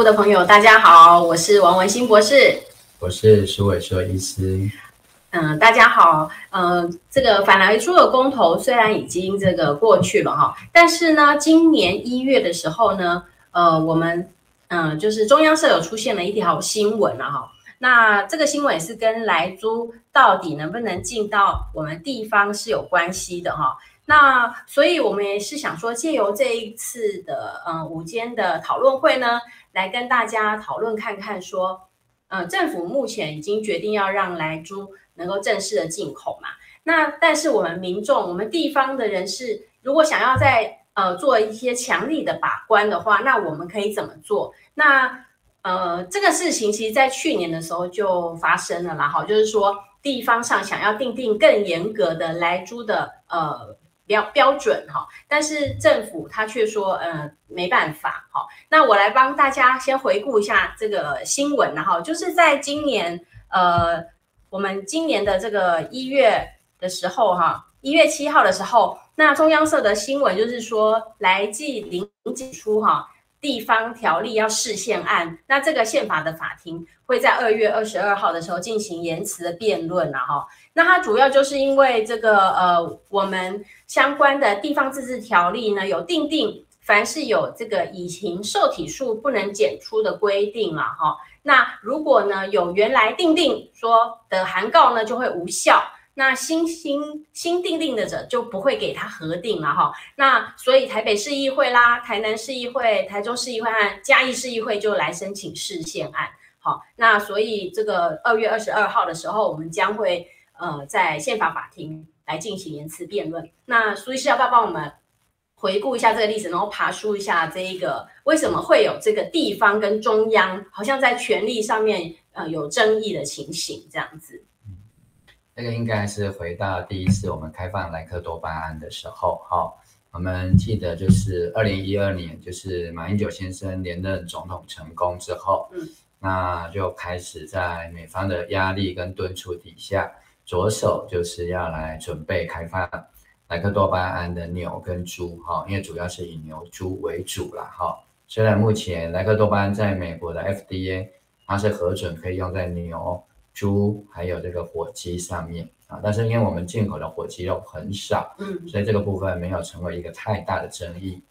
部的朋友，大家好，我是王文新博士，我是苏伟硕医师。嗯，大家好。嗯，这个反来猪的公投虽然已经这个过去了哈，但是呢，今年一月的时候呢，呃，我们嗯，就是中央社有出现了一条新闻了哈。那这个新闻是跟来猪到底能不能进到我们地方是有关系的哈。那所以我们也是想说，借由这一次的嗯午间的讨论会呢，来跟大家讨论看看说，嗯，政府目前已经决定要让莱猪。能够正式的进口嘛？那但是我们民众，我们地方的人士，如果想要在呃做一些强力的把关的话，那我们可以怎么做？那呃这个事情其实在去年的时候就发生了啦，哈，就是说地方上想要订定更严格的莱猪的呃比较标准哈，但是政府他却说呃没办法，哈。那我来帮大家先回顾一下这个新闻，然后就是在今年呃。我们今年的这个一月的时候，哈，一月七号的时候，那中央社的新闻就是说，来计临检出哈地方条例要释宪案，那这个宪法的法庭会在二月二十二号的时候进行言词的辩论了哈。那它主要就是因为这个呃，我们相关的地方自治条例呢有定定，凡是有这个乙型受体数不能检出的规定了哈。那如果呢有原来定定说的函告呢就会无效，那新新新订定的者就不会给他核定了哈。那所以台北市议会啦、台南市议会、台中市议会和嘉义市议会就来申请市县案。好，那所以这个二月二十二号的时候，我们将会呃在宪法法庭来进行言词辩论。那苏医师要不要帮我们？回顾一下这个历史，然后爬梳一下这一个为什么会有这个地方跟中央好像在权力上面呃有争议的情形这样子。嗯，这个应该是回到第一次我们开放莱克多巴胺的时候，哈，我们记得就是二零一二年，就是马英九先生连任总统成功之后，嗯，那就开始在美方的压力跟敦促底下，着手就是要来准备开放。莱克多巴胺的牛跟猪，哈，因为主要是以牛猪为主啦，哈。虽然目前莱克多巴胺在美国的 FDA 它是核准可以用在牛、猪还有这个火鸡上面啊，但是因为我们进口的火鸡肉很少，嗯，所以这个部分没有成为一个太大的争议。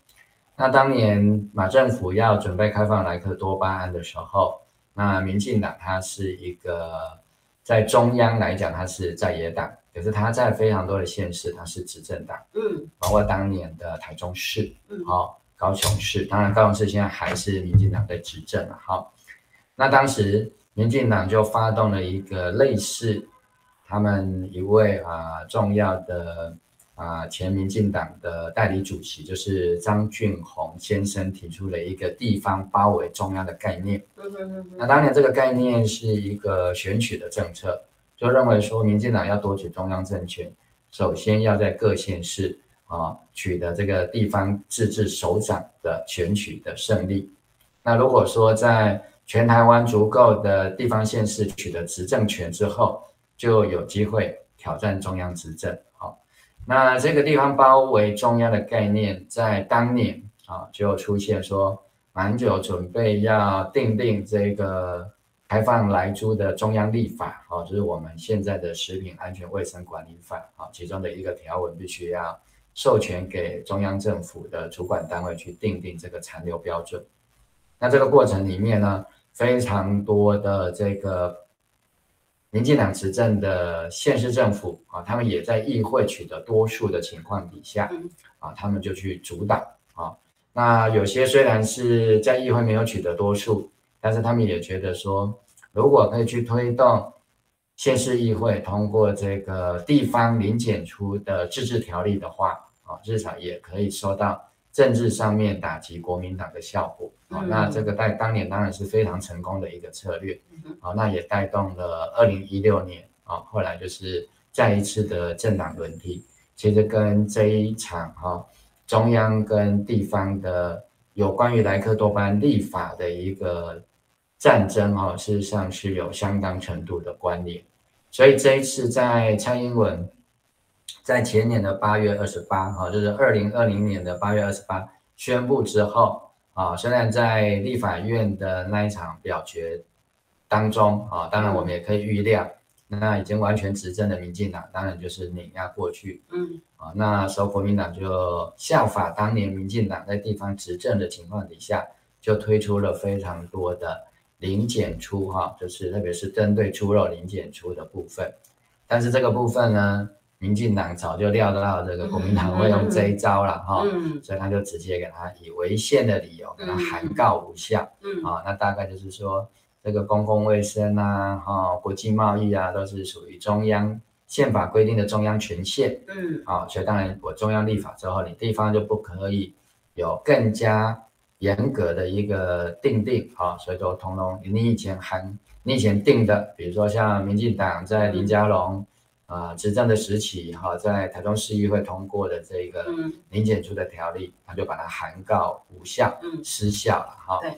那当年马政府要准备开放莱克多巴胺的时候，那民进党它是一个在中央来讲，它是在野党。可是它在非常多的县市，它是执政党，嗯，包括当年的台中市，嗯，好，高雄市，当然高雄市现在还是民进党在执政了，好，那当时民进党就发动了一个类似他们一位啊重要的啊前民进党的代理主席，就是张俊宏先生提出了一个地方包围中央的概念，那当年这个概念是一个选举的政策。就认为说，民进党要夺取中央政权，首先要在各县市啊取得这个地方自治首长的选举的胜利。那如果说在全台湾足够的地方县市取得执政权之后，就有机会挑战中央执政。好，那这个地方包围中央的概念，在当年啊就出现说，马英九准备要订定这个。开放莱猪的中央立法，哦，就是我们现在的食品安全卫生管理法，啊，其中的一个条文必须要授权给中央政府的主管单位去订定这个残留标准。那这个过程里面呢，非常多的这个民进党执政的县市政府啊，他们也在议会取得多数的情况底下，啊，他们就去主导啊。那有些虽然是在议会没有取得多数。但是他们也觉得说，如果可以去推动县市议会通过这个地方零检出的自治条例的话，啊，至少也可以收到政治上面打击国民党的效果。哦，那这个在当年当然是非常成功的一个策略。哦，那也带动了二零一六年啊，后来就是再一次的政党轮替。其实跟这一场哈中央跟地方的有关于莱克多巴胺立法的一个。战争哦，事实上是有相当程度的关联，所以这一次在蔡英文在前年的八月二十八号，就是二零二零年的八月二十八宣布之后，啊，虽然在立法院的那一场表决当中啊，当然我们也可以预料，那已经完全执政的民进党，当然就是碾压过去。嗯，啊，那时候国民党就效法当年民进党在地方执政的情况底下，就推出了非常多的零检出哈，就是特别是针对猪肉零检出的部分。但是这个部分呢，民进党早就料到这个国民党会用这一招了哈，嗯、所以他就直接给他以违宪的理由给他函告无效。嗯，啊，那大概就是说这个公共卫生啊，哈，国际贸易啊，都是属于中央宪法规定的中央权限。嗯，啊，所以当然我中央立法之后，你地方就不可以有更加严格的一个定定。啊，所以说通通你以前函你以前定的，比如说像民进党在林佳龙。啊，执政的时期哈，在台中市议会通过的这个零检出的条例，他就把它函告无效，失效了哈。对，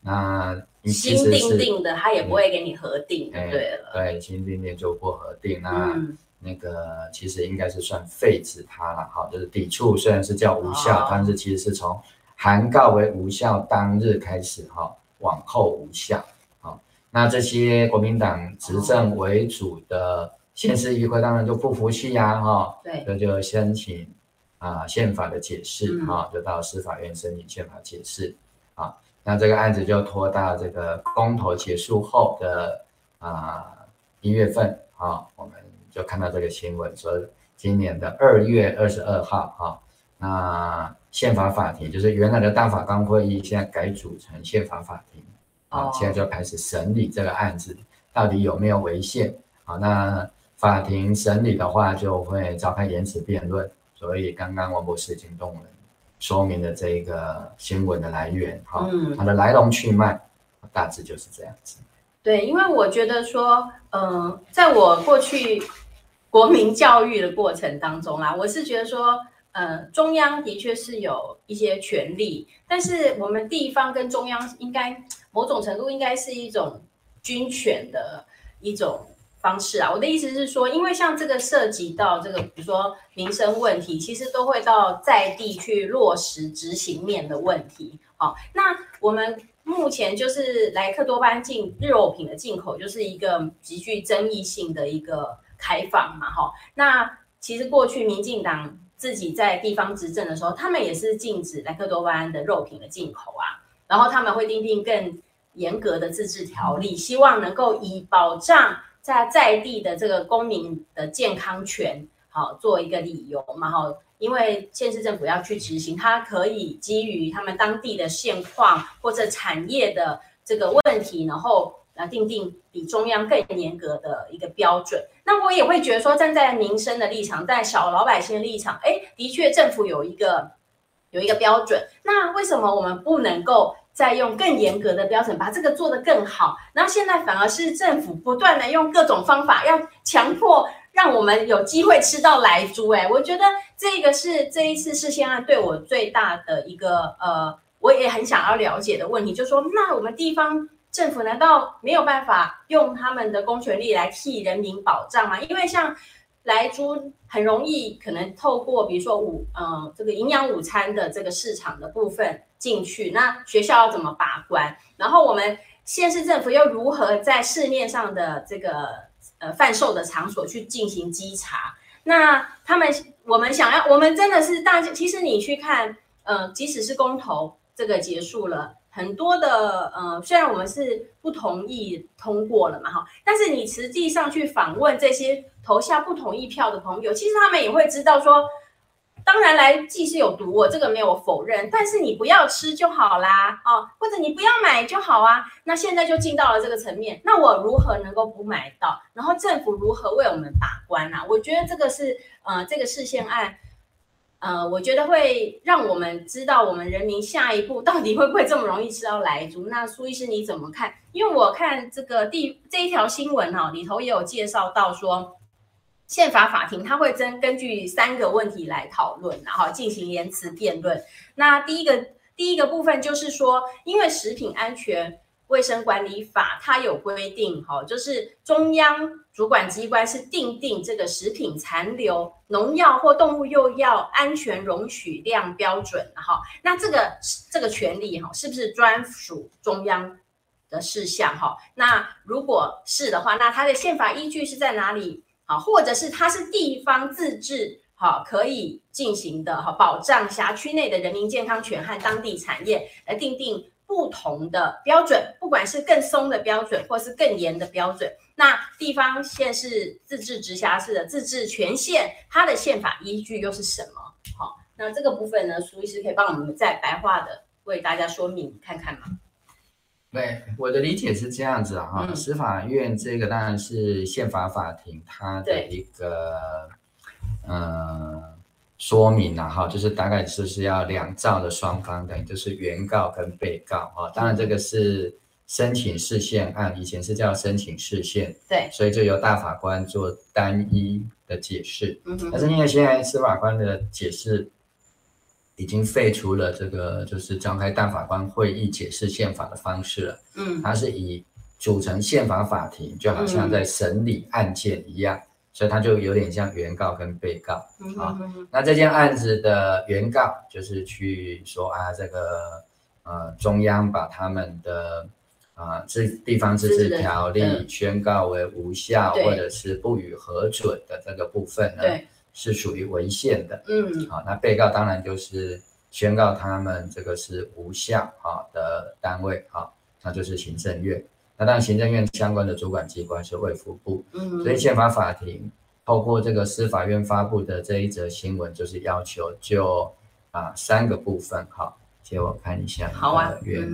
那新订定的他也不会给你核定，对了。对，新订定就不核定，那那个其实应该是算废止它了哈，就是抵触虽然是叫无效，但是其实是从函告为无效当日开始哈，往后无效。好，那这些国民党执政为主的。县市议会当然就不服气呀，哈，对，那就申请啊宪法的解释，哈，就到司法院申请宪法解释，啊，那这个案子就拖到这个公投结束后的啊一月份，啊，我们就看到这个新闻说，今年的二月二十二号，哈，那宪法法庭就是原来的大法官会议，现在改组成宪法法庭，啊，现在就开始审理这个案子，到底有没有违宪，啊，那。法庭审理的话，就会召开言词辩论。所以刚刚王博士已经跟我们说明了这个新闻的来源，哈、嗯，它的来龙去脉，大致就是这样子。对，因为我觉得说，嗯、呃，在我过去国民教育的过程当中啦，我是觉得说，呃，中央的确是有一些权利，但是我们地方跟中央应该某种程度应该是一种军权的一种。方式啊，我的意思是说，因为像这个涉及到这个，比如说民生问题，其实都会到在地去落实执行面的问题。好，那我们目前就是莱克多巴胺进肉品的进口，就是一个极具争议性的一个开放嘛。哈，那其实过去民进党自己在地方执政的时候，他们也是禁止莱克多巴胺的肉品的进口啊，然后他们会订定更严格的自治条例，希望能够以保障。在在地的这个公民的健康权，好做一个理由嘛，哈，因为县市政府要去执行，它可以基于他们当地的现况或者产业的这个问题，然后来定定比中央更严格的一个标准。那我也会觉得说，站在民生的立场，在小老百姓的立场，哎，的确政府有一个有一个标准，那为什么我们不能够？再用更严格的标准把这个做得更好，然后现在反而是政府不断的用各种方法要强迫让我们有机会吃到莱猪。哎，我觉得这个是这一次释宪案对我最大的一个呃，我也很想要了解的问题，就是说，那我们地方政府难道没有办法用他们的公权力来替人民保障吗？因为像。莱猪很容易可能透过比如说午呃这个营养午餐的这个市场的部分进去，那学校要怎么把关？然后我们县市政府又如何在市面上的这个呃贩售的场所去进行稽查？那他们我们想要，我们真的是大家，其实你去看，呃，即使是公投这个结束了。很多的呃，虽然我们是不同意通过了嘛，哈，但是你实际上去访问这些投下不同意票的朋友，其实他们也会知道说，当然来剂是有毒，我这个没有否认，但是你不要吃就好啦，哦，或者你不要买就好啊。那现在就进到了这个层面，那我如何能够不买到？然后政府如何为我们把关啊？我觉得这个是呃，这个事件案。呃，我觉得会让我们知道我们人民下一步到底会不会这么容易吃到来猪。那苏医师你怎么看？因为我看这个第这一条新闻哈、哦，里头也有介绍到说，宪法法庭它会根根据三个问题来讨论，然后进行言辞辩论。那第一个第一个部分就是说，因为食品安全卫生管理法它有规定，哈，就是中央主管机关是订定这个食品残留农药或动物用药安全容许量标准，哈，那这个这个权利，哈，是不是专属中央的事项，哈？那如果是的话，那它的宪法依据是在哪里？啊，或者是它是地方自治，哈，可以进行的，哈，保障辖区内的人民健康权和当地产业来订定不同的标准，不管是更松的标准，或是更严的标准。那地方县市自治直辖市的自治权限，它的宪法依据又是什么？好，那这个部分呢，苏医师可以帮我们再白话的为大家说明看看吗？对，我的理解是这样子哈，嗯、司法院这个当然是宪法法庭它的一个嗯。呃说明了哈，就是大概就是要两造的双方，等于就是原告跟被告啊。当然这个是申请释宪案，以前是叫申请释宪，对，所以就由大法官做单一的解释。嗯哼。但是因为现在司法官的解释已经废除了这个就是召开大法官会议解释宪法的方式了。嗯。它是以组成宪法法庭，就好像在审理案件一样。所以它就有点像原告跟被告啊，那这件案子的原告就是去说啊，这个呃中央把他们的啊自地方自治条例宣告为无效或者是不予核准的这个部分呢，是属于违宪的。嗯，好，那被告当然就是宣告他们这个是无效啊的单位啊，那就是行政院。那当然，行政院相关的主管机关是卫福部，嗯，所以宪法法庭透过这个司法院发布的这一则新闻，就是要求就啊三个部分，哈，借我看一下，好啊，原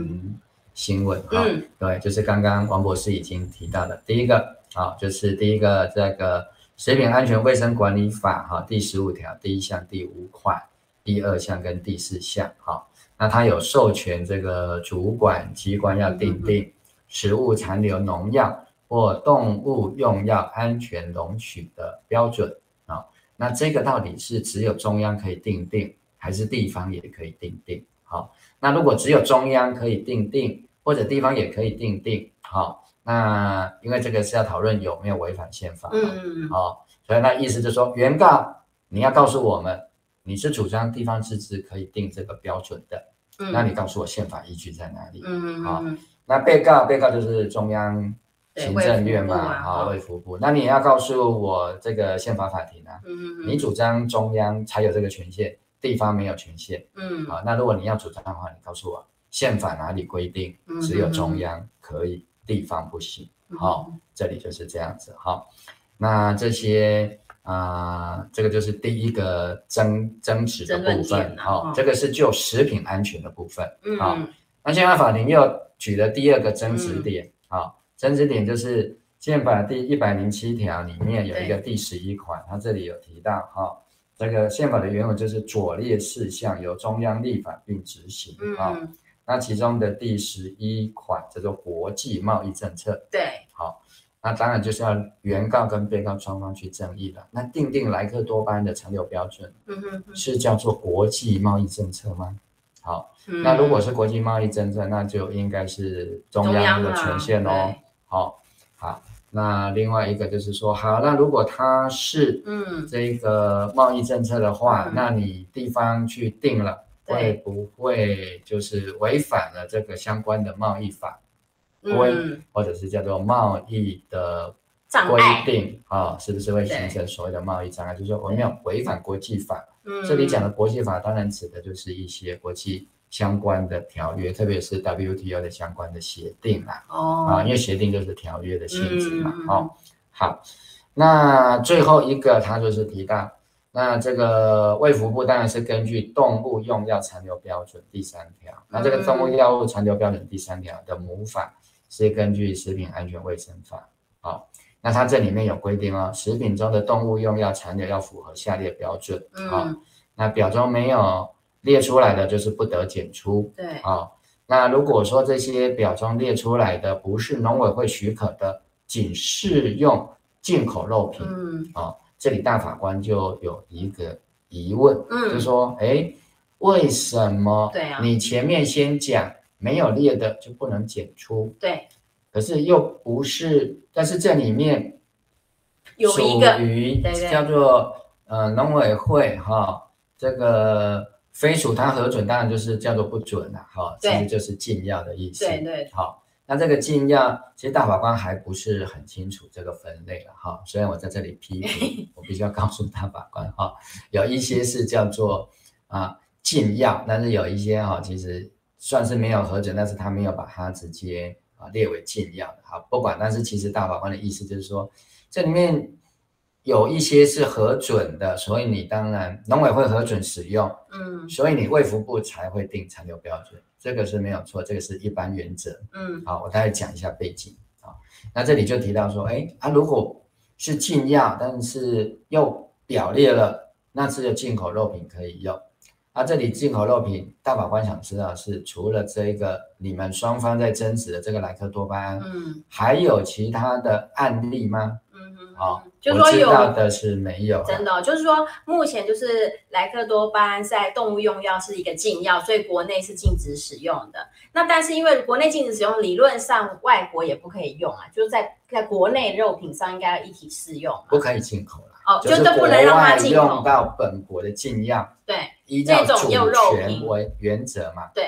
新闻，嗯，好，对，就是刚刚王博士已经提到的，第一个，啊，就是第一个这个食品安全卫生管理法，哈，第十五条第一项第五款，第二项跟第四项，哈，那它有授权这个主管机关要订定。嗯食物残留农药或动物用药安全容许的标准啊，那这个到底是只有中央可以订定，还是地方也可以订定？好，那如果只有中央可以订定，或者地方也可以订定，好，那因为这个是要讨论有没有违反宪法，嗯，好，所以那意思就是说，原告你要告诉我们，你是主张地方自治可以定这个标准的，嗯，那你告诉我宪法依据在哪里？嗯，好。那被告，被告就是中央行政院嘛，啊，卫福部。那你也要告诉我这个宪法法庭啊，嗯，你主张中央才有这个权限，地方没有权限，嗯，好，那如果你要主张的话，你告诉我宪法哪里规定只有中央可以，地方不行，好，这里就是这样子，好，那这些啊，这个就是第一个争争执的部分，好，这个是就食品安全的部分，好，那宪法法庭又。举了第二个争执点，啊、嗯，争执点就是宪法第一百零七条里面有一个第十一款，它这里有提到，哈，这个宪法的原文就是左列事项由中央立法并执行，啊、嗯，那其中的第十一款叫做国际贸易政策，对，好，那当然就是要原告跟被告双方去争议了。那定定莱克多巴胺的残留标准，嗯哼，是叫做国际贸易政策吗？好，那如果是国际贸易政策，那就应该是中央的权限哦。好，好，那另外一个就是说，好，那如果它是嗯这个贸易政策的话，那你地方去定了，会不会就是违反了这个相关的贸易法规，或者是叫做贸易的规定啊？是不是会形成所谓的贸易障碍？就是说我们要违反国际法。这里讲的国际法当然指的就是一些国际相关的条约，特别是 WTO 的相关的协定啦。哦，啊，因为协定就是条约的性质嘛。哦，好，那最后一个他就是提到，那这个卫福部当然是根据动物用药残留标准第三条，那这个动物药物残留标准第三条的模法是根据食品安全卫生法。好。那它这里面有规定哦，食品中的动物用药残留要符合下列标准啊、嗯哦。那表中没有列出来的就是不得检出。对啊、哦。那如果说这些表中列出来的不是农委会许可的，仅适用进口肉品，嗯啊、哦，这里大法官就有一个疑问，嗯，就说，哎，为什么？对啊，你前面先讲没有列的就不能检出。对，可是又不是，但是这里面有一个属于叫做呃农委会哈、哦，这个非属他核准，当然就是叫做不准了哈，其实就是禁药的意思。对对，好。那这个禁药，其实大法官还不是很清楚这个分类了哈。虽然我在这里批评，我必须要告诉大法官哈，有一些是叫做啊禁药，但是有一些哈，其实算是没有核准，但是他没有把它直接啊列为禁药的。好，不管，但是其实大法官的意思就是说，这里面有一些是核准的，所以你当然农委会核准使用，嗯，所以你卫福部才会定残留标准。这个是没有错，这个是一般原则。嗯，好，我大概讲一下背景啊。那这里就提到说，哎，啊，如果是禁药，但是又表列了，那只有进口肉品可以用。啊，这里进口肉品，大法官想知道是除了这个你们双方在争执的这个莱克多巴胺，嗯，还有其他的案例吗？好，就是说有的是没有，真的，就是说目前就是莱克多巴胺在动物用药是一个禁药，所以国内是禁止使用的。那但是因为国内禁止使用，理论上外国也不可以用啊，就是在在国内肉品上应该要一体适用，不可以进口了。哦，就都不能让它进口到本国的禁药。对，依照主权为原则嘛。对。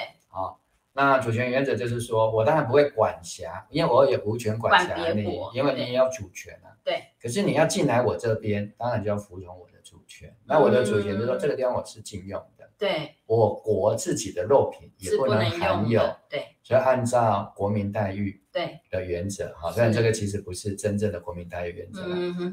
那主权原则就是说，我当然不会管辖，因为我也无权管辖你，因为你也有主权啊。对。可是你要进来我这边，当然就要服从我的主权。那我的主权就是说，这个地方我是禁用的。对。我国自己的肉品也不能含有。对。所以按照国民待遇对的原则，哈，虽然这个其实不是真正的国民待遇原则，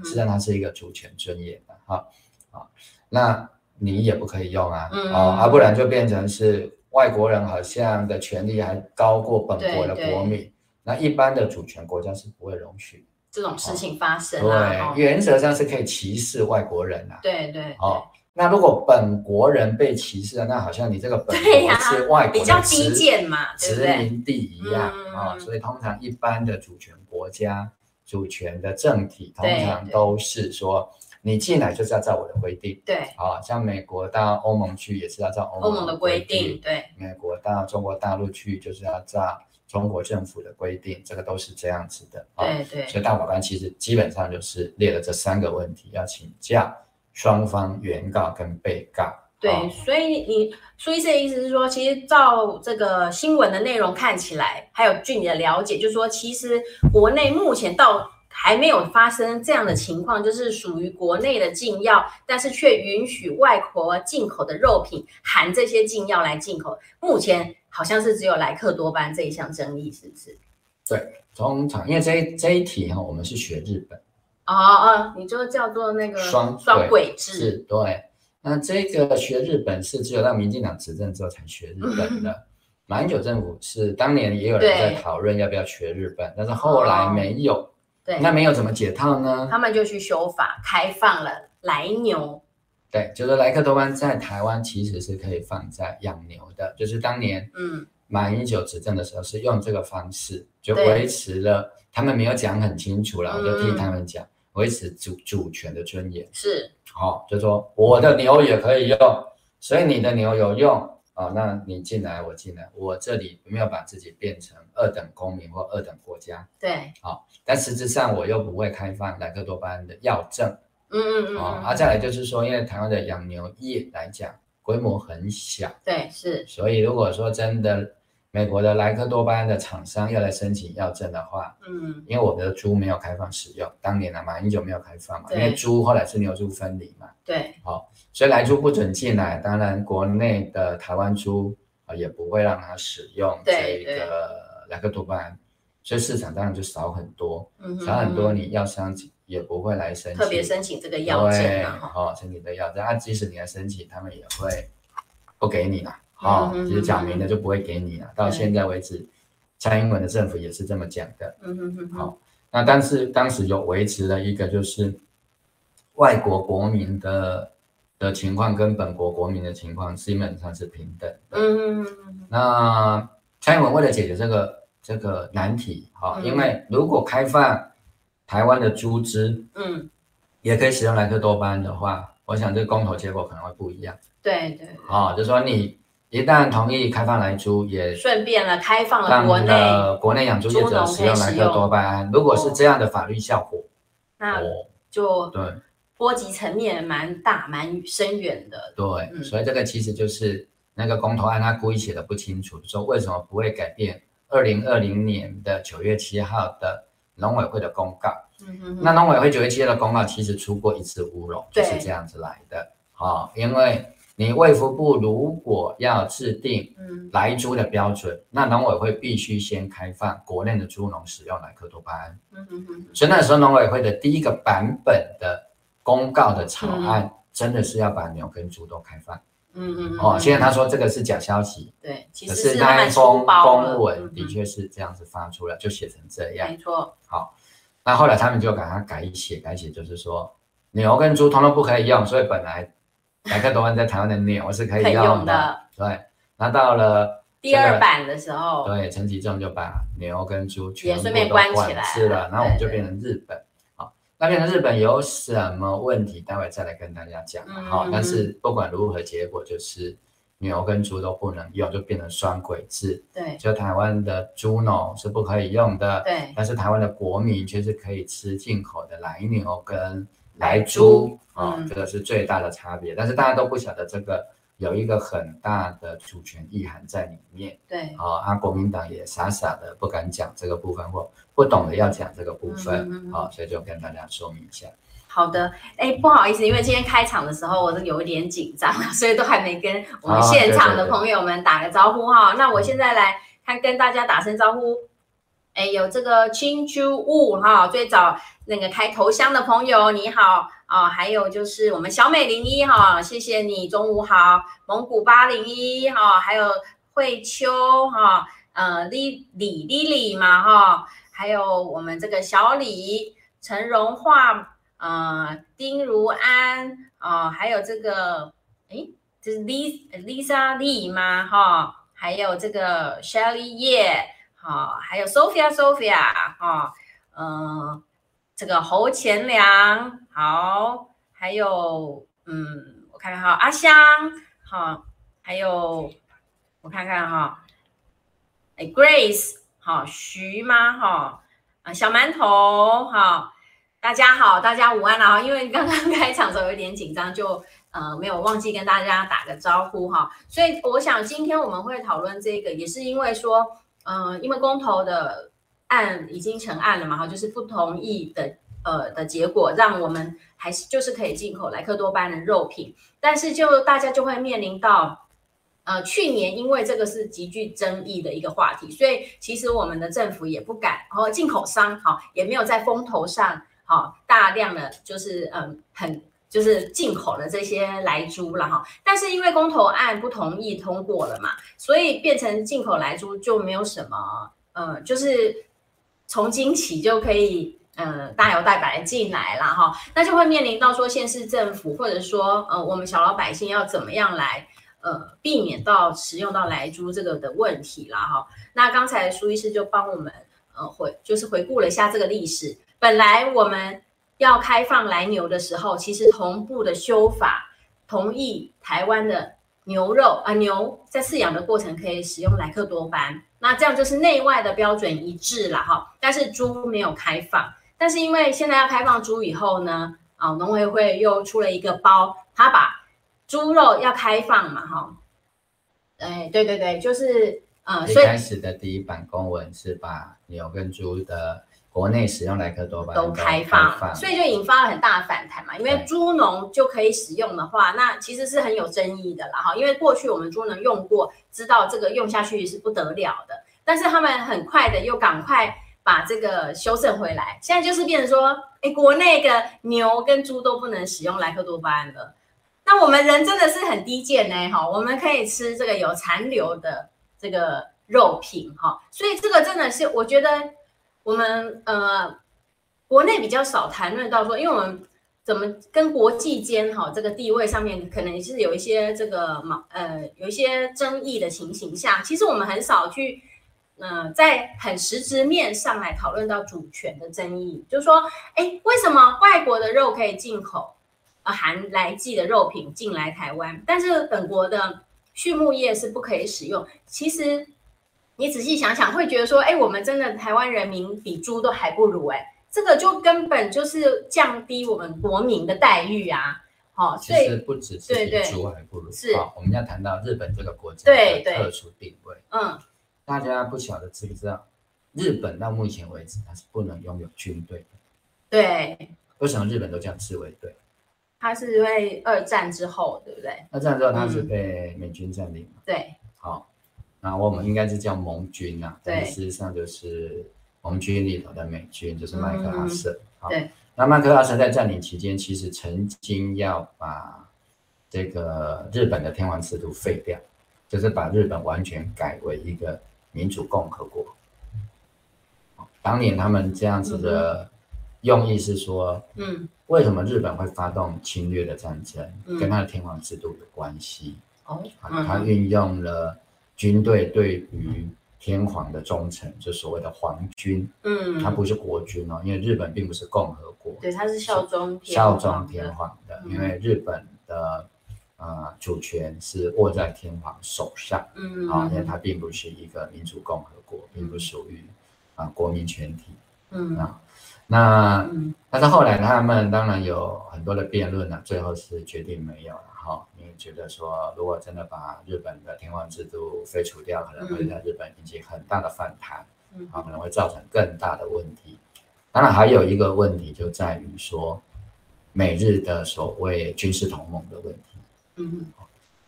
实际上它是一个主权尊严的，哈，好，那你也不可以用啊，哦，啊，不然就变成是。外国人好像的权利还高过本国的国民，那一般的主权国家是不会容许这种事情发生，啊。对，哦、原则上是可以歧视外国人啊。对对，哦，那如果本国人被歧视了，那好像你这个本国是外国的，比较低贱嘛，殖民地一样啊，嗯哦。所以通常一般的主权国家、主权的政体，通常都是说。你进来就是要照我的规定，对，啊，像美国到欧盟去也是要照欧盟的规定，对，美国到中国大陆去就是要照中国政府的规定，这个都是这样子的，对对。所以大法官其实基本上就是列了这三个问题要请教双方原告跟被告。对，所以你苏医生的意思是说，其实照这个新闻的内容看起来，还有据你的了解，就是说其实国内目前到。还没有发生这样的情况，就是属于国内的禁药，但是却允许外国进口的肉品含这些禁药来进口。目前好像是只有莱克多巴这一项争议，是不是？对，通常因为这一这一题哈，我们是学日本。哦哦，你就叫做那个双双轨制。是，对。那这个学日本是只有到民进党执政之后才学日本的。马英九政府是当年也有人在讨论要不要学日本，但是后来没有。哦对，那没有怎么解套呢？他们就去修法，开放了莱牛。对，就是莱克多巴在台湾其实是可以放在养牛的，就是当年嗯马英九执政的时候是用这个方式，就维持了。他们没有讲很清楚了，我就替他们讲，维持主主权的尊严。是，好、哦，就说我的牛也可以用，所以你的牛有用。哦，那你进来，我进来，我这里没有把自己变成二等公民或二等国家。对，好、哦，但实质上我又不会开放莱克多巴胺的药证。嗯嗯嗯。啊、哦，再来就是说，因为台湾的养牛业来讲，规模很小。对，是。所以如果说真的美国的莱克多巴胺的厂商要来申请药证的话，嗯，因为我们的猪没有开放使用，当年啊马英九没有开放嘛，因为猪后来是牛猪分离嘛。对，好、哦。所以来猪不准进来，当然国内的台湾猪啊也不会让它使用这个莱克多巴胺，所以市场当然就少很多，嗯、少很多，你药商也不会来申请，特别申请这个药证啊，哦，申请这个药证，啊，即使你来申请，他们也会不给你了，哦，其实讲明了就不会给你了。到现在为止，蔡英文的政府也是这么讲的，嗯哼哼，好，那但是当时有维持了一个就是外国国民的。的情况跟本国国民的情况基本上是平等的。嗯，那蔡英文为了解决这个这个难题，哈、嗯，因为如果开放台湾的猪只，嗯，也可以使用莱克多巴胺的话，我想这个公投结果可能会不一样。对对。啊，就是说你一旦同意开放来猪，也顺便了开放了国内国内养猪业者使用莱克多巴胺。如果是这样的法律效果，那就对波及层面蛮大、蛮深远的。对，嗯、所以这个其实就是那个公投案，他故意写的不清楚，说为什么不会改变二零二零年的九月七号的农委会的公告。嗯哼哼，那农委会九月七号的公告其实出过一次乌龙，就是这样子来的。啊、哦，因为。你卫福部如果要制定来猪的标准，嗯、那农委会必须先开放国内的猪农使用莱克多巴胺。嗯嗯嗯。所以那时候农委会的第一个版本的公告的草案，嗯、真的是要把牛跟猪都开放。嗯嗯哦，现在他说这个是假消息。对，其实是那封公文的确是这样子发出来，嗯、就写成这样。没错。好，那后来他们就把它改写，改写就是说牛跟猪通通不可以用，所以本来。莱克多万在台湾的牛是可以用的，对。那到了第二版的时候，对，陈吉仲就把牛跟猪全部都关起来是了，然后我们就变成日本。好，那变成日本有什么问题？待会再来跟大家讲。好、嗯，但是不管如何，结果就是牛跟猪都不能用，就变成双轨制。对，就台湾的猪农是不可以用的。对，但是台湾的国民却是可以吃进口的奶牛跟莱猪。啊、哦，这个是最大的差别，嗯、但是大家都不晓得这个有一个很大的主权意涵在里面。对，啊，啊，国民党也傻傻的不敢讲这个部分，或不懂得要讲这个部分，啊、所以就跟大家说明一下。好的，哎，不好意思，因为今天开场的时候我是有一点紧张，所以都还没跟我们现场的朋友们打个招呼哈。那我现在来看跟大家打声招呼。哎，有这个青珠雾哈，最早那个开头香的朋友你好啊，还有就是我们小美零一哈，谢谢你，中午好，蒙古八零一哈，还有慧秋哈，呃李李丽丽嘛哈，还有我们这个小李陈荣化，呃丁如安啊，还有这个哎，这是 Lisa Lisa Lee 吗哈，还有这个 Shelly 叶。好，还有 Sophia，Sophia，哈，嗯，这个侯前良，好，还有，嗯，我看看哈，阿香，好，还有，我看看哈，哎，Grace，好，徐妈，哈，啊，小馒头，哈，大家好，大家午安了哈，因为刚刚开场的时候有点紧张，就呃没有忘记跟大家打个招呼哈，所以我想今天我们会讨论这个，也是因为说。嗯、呃，因为公投的案已经成案了嘛，哈，就是不同意的，呃的结果，让我们还是就是可以进口莱克多巴胺的肉品，但是就大家就会面临到，呃，去年因为这个是极具争议的一个话题，所以其实我们的政府也不敢，然后进口商哈也没有在风头上，好大量的就是嗯很。就是进口的这些莱猪了哈，但是因为公投案不同意通过了嘛，所以变成进口莱猪就没有什么，呃，就是从今起就可以，呃，大摇大摆进来了哈，那就会面临到说县市政府或者说呃我们小老百姓要怎么样来呃避免到使用到莱猪这个的问题了哈。那刚才苏医师就帮我们呃回就是回顾了一下这个历史，本来我们。要开放来牛的时候，其实同步的修法同意台湾的牛肉啊牛在饲养的过程可以使用莱克多巴，那这样就是内外的标准一致了哈。但是猪没有开放，但是因为现在要开放猪以后呢，啊农委会又出了一个包，他把猪肉要开放嘛哈，哎对对对，就是呃，所以开始的第一版公文是把牛跟猪的。国内使用莱克多巴胺都开放，所以就引发了很大的反弹嘛。因为猪农就可以使用的话，那其实是很有争议的啦哈。因为过去我们猪农用过，知道这个用下去是不得了的，但是他们很快的又赶快把这个修正回来。现在就是变成说，哎，国内的牛跟猪都不能使用莱克多巴胺了。那我们人真的是很低贱呢哈，我们可以吃这个有残留的这个肉品哈，所以这个真的是我觉得。我们呃，国内比较少谈论到说，因为我们怎么跟国际间哈这个地位上面，可能是有一些这个矛呃有一些争议的情形下，其实我们很少去、呃，在很实质面上来讨论到主权的争议，就是说，哎，为什么外国的肉可以进口呃含来剂的肉品进来台湾，但是本国的畜牧业是不可以使用。其实你仔细想想，会觉得说，哎，我们真的台湾人民比猪都还不如，哎，这个就根本就是降低我们国民的待遇啊。好，其实不只是比猪还不如。是，好，我们要谈到日本这个国家的特殊定位。嗯，大家不晓得知不知道，日本到目前为止它是不能拥有军队的。对。为什么日本都叫自卫队？它是因为二战之后，对不对？二战之后，它是被美军占领嘛？对。好，那我们应该是叫盟军啊。对。事实上就是盟军里头的美军，就是麦克阿瑟。对。那麦克阿瑟在占领期间，其实曾经要把这个日本的天皇制度废掉，就是把日本完全改为一个民主共和国。当年他们这样子的用意是说，嗯，为什么日本会发动侵略的战争，跟他的天皇制度有关系。哦，他运用了军队对于天皇的忠诚，就所谓的皇军，嗯，它不是国军哦，因为日本并不是共和国，对，它是效忠效忠天皇的，因为日本的呃主权是握在天皇手上，嗯。啊，因为它并不是一个民主共和国，并不属于啊国民全体，嗯。啊，那但是后来他们当然有很多的辩论呢，最后是决定没有了。好，因为觉得说，如果真的把日本的天皇制度废除掉，可能会在日本引起很大的反弹，嗯，啊，可能会造成更大的问题。当然，还有一个问题就在于说，美日的所谓军事同盟的问题。嗯，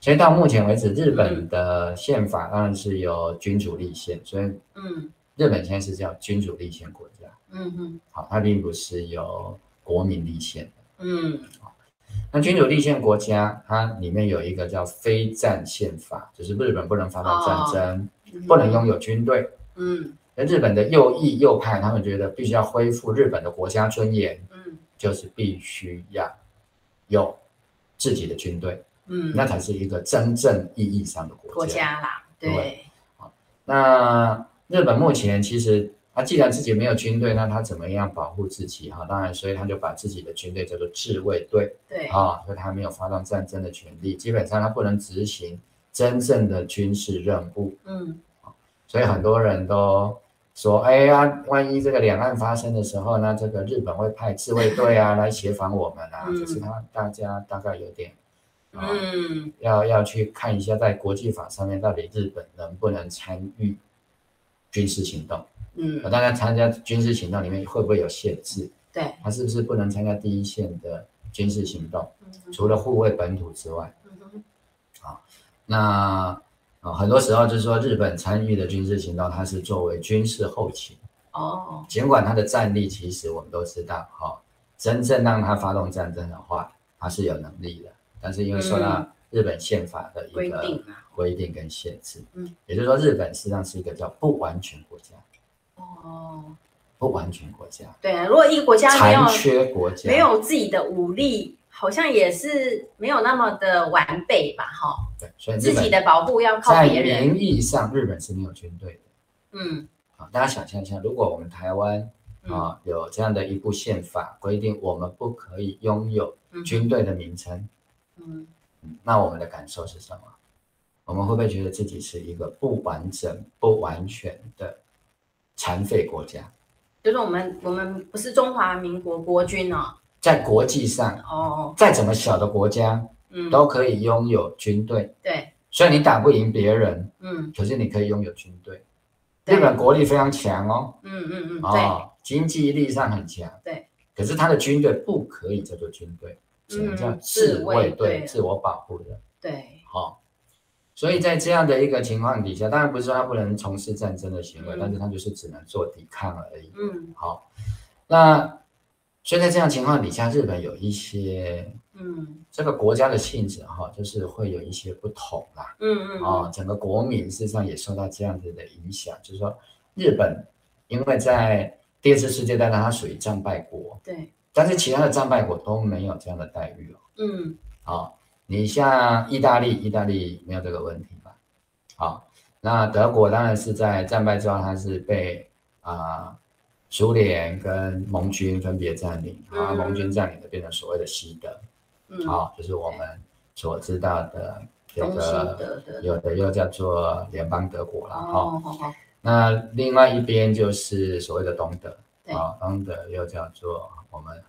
所以到目前为止，日本的宪法当然是由君主立宪，所以，嗯，日本现在是叫君主立宪国家。嗯嗯，好，它并不是由国民立宪的。嗯。那君主立宪国家，它里面有一个叫非战宪法，就是日本不能发动战争，不能拥有军队。嗯，那日本的右翼右派，他们觉得必须要恢复日本的国家尊严。嗯，就是必须要有自己的军队。嗯，那才是一个真正意义上的国家。国家啦，对。好，那日本目前其实。他既然自己没有军队，那他怎么样保护自己？哈，当然，所以他就把自己的军队叫做自卫队。对，啊，所以他没有发动战争的权利，基本上他不能执行真正的军事任务。嗯，所以很多人都说，哎呀，万一这个两岸发生的时候呢，这个日本会派自卫队啊来协防我们啊。可、嗯、是他大家大概有点，嗯，要要去看一下，在国际法上面到底日本能不能参与军事行动。嗯，大家参加军事行动里面会不会有限制？对，他是不是不能参加第一线的军事行动？嗯、除了护卫本土之外，嗯那啊，很多时候就是说日本参与的军事行动，它是作为军事后勤。哦，尽管它的战力其实我们都知道，哈、哦，真正让它发动战争的话，它是有能力的，但是因为受到日本宪法的一个规定跟限制，嗯，也就是说，日本实际上是一个叫不完全国家。哦，不完全国家。对啊，如果一个国家没有残缺国家，没有自己的武力，好像也是没有那么的完备吧？哈。对，所以自己的保护要靠别人。在名义上，日本是没有军队的。嗯，好，大家想象一下，如果我们台湾啊有这样的一部宪法规定，我们不可以拥有军队的名称，嗯，那我们的感受是什么？我们会不会觉得自己是一个不完整、不完全的？残废国家，就是我们，我们不是中华民国国军哦，在国际上哦，再怎么小的国家，嗯，都可以拥有军队。对，虽然你打不赢别人，嗯，可是你可以拥有军队。日本国力非常强哦，嗯嗯嗯，哦，经济力上很强，对，可是他的军队不可以叫做军队，只能叫自卫队，自我保护的。对，好。所以在这样的一个情况底下，当然不是说他不能从事战争的行为，嗯、但是他就是只能做抵抗而已。嗯，好，那所以在这样情况底下，日本有一些，嗯，这个国家的性质哈，就是会有一些不同啦。嗯嗯，啊，整个国民事实上也受到这样子的影响，就是说日本因为在第二次世界大战它属于战败国，对，但是其他的战败国都没有这样的待遇哦。嗯，好。你像意大利，意大利没有这个问题吧？好，那德国当然是在战败之后，它是被啊、呃、苏联跟盟军分别占领，啊、嗯，盟军占领的变成所谓的西德，嗯，好，就是我们所知道的有的有的又叫做联邦德国了哈。哦，好好。那另外一边就是所谓的东德，啊，东德又叫做我们，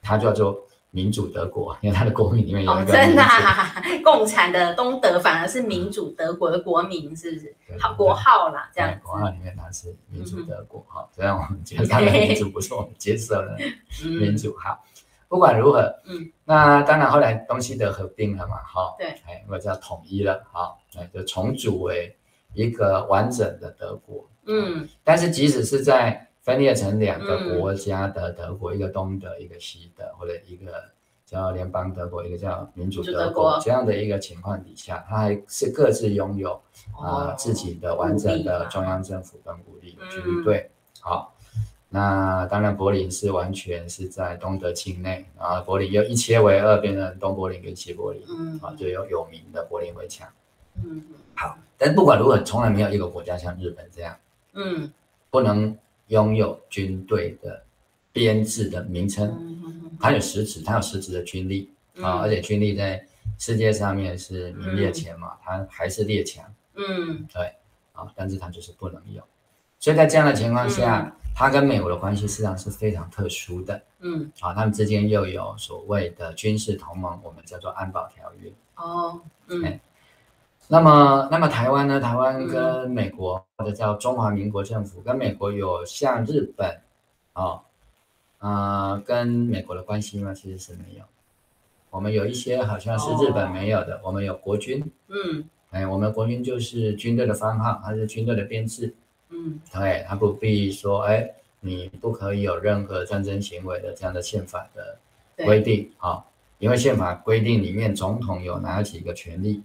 它叫做民主德国，因为它的国民里面有一个、哦、真的、啊，共产的东德反而是民主德国的国民，是不是？好，国号啦，这样。国号里面它是民主德国，哈、嗯，虽然我们觉得它的民主不错我们接受的民主，哈。不管如何，嗯，那当然后来东西德合并了嘛，哈，对，哎，我叫统一了，哈，哎，就重组为一个完整的德国，嗯，但是即使是在分裂成两个国家的德国，嗯、一个东德，一个西德，或者一个叫联邦德国，一个叫民主德国这样的一个情况底下，它还是各自拥有啊、呃、自己的完整的中央政府跟独立的军队，好。那当然，柏林是完全是在东德境内，然后柏林又一切为二，变成东柏林跟西柏林，嗯，啊，就有有名的柏林围墙，嗯，好，但不管如何，从来没有一个国家像日本这样，嗯，不能拥有军队的编制的名称，嗯，它有实质，它有实质的军力啊，而且军力在世界上面是名列前茅，它还是列强，嗯，对，啊，但是它就是不能有，所以在这样的情况下。它跟美国的关系实际上是非常特殊的，嗯，啊，他们之间又有所谓的军事同盟，我们叫做安保条约。哦，嗯，那么，那么台湾呢？台湾跟美国、嗯、或者叫中华民国政府跟美国有像日本，啊，呃，跟美国的关系吗？其实是没有。我们有一些好像是日本没有的，哦、我们有国军，嗯，哎，我们国军就是军队的番号，还是军队的编制。嗯，对，他不必说，哎，你不可以有任何战争行为的这样的宪法的规定啊、哦，因为宪法规定里面总统有哪几个权利？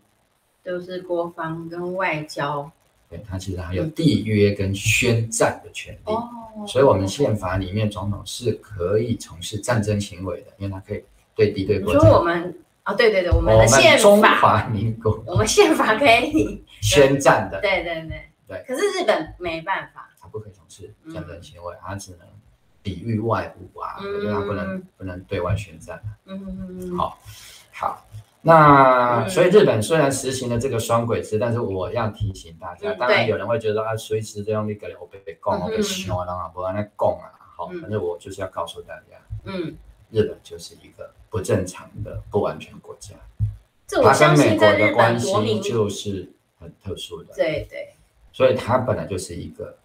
都是国防跟外交。对，他其实还有缔约跟宣战的权利。哦、嗯，所以我们宪法里面总统是可以从事战争行为的，因为他可以对敌对国家。说我们啊、哦，对对对，我们的宪法，中华民国，我们宪法可以 宣战的。对对对。对，可是日本没办法，他不可以从事战争行为，他只能抵御外部啊，因为他不能不能对外宣战。嗯嗯嗯。好，好，那所以日本虽然实行了这个双轨制，但是我要提醒大家，当然有人会觉得啊，随时这样那个我被被讲，我被凶啊，不然那供啊，好，反正我就是要告诉大家，嗯，日本就是一个不正常的不完全国家，它跟美国的关系就是很特殊的，对对。所以它本来就是一个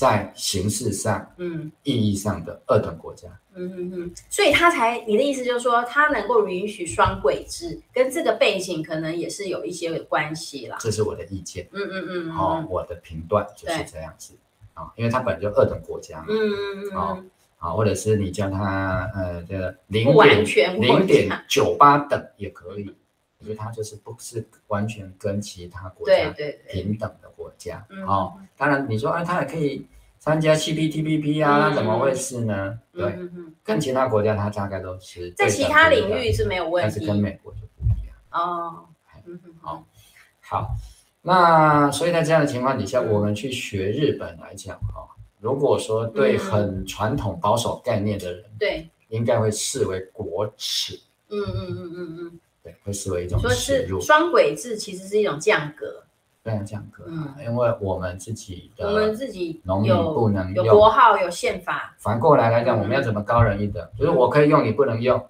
在形式上、嗯，意义上的二等国家。嗯嗯嗯。所以他才，你的意思就是说，他能够允许双轨制，跟这个背景可能也是有一些关系啦。这是我的意见。嗯嗯嗯。好、哦，我的评断就是这样子啊、哦，因为它本来就二等国家嘛。嗯嗯嗯。好、哦，好，或者是你叫它呃这个零点零点九八等也可以。我觉得它就是不是完全跟其他国家平等的国家，哦，当然你说，啊，它也可以参加 CPTPP 啊，那怎么回事呢？对，嗯、跟其他国家它大概都是在其他领域是没有问题，但是跟美国就不一样哦。好，好，那所以在这样的情况底下，我们去学日本来讲，哈，如果说对很传统保守概念的人，对，应该会视为国耻。嗯嗯嗯嗯嗯。对，会视为一种说是。双轨制其实是一种降格，非常降格。嗯，因为我们自己的，我们自己农民不能用有国号，有宪法。反过来来讲，我们要怎么高人一等？就是我可以用，你不能用。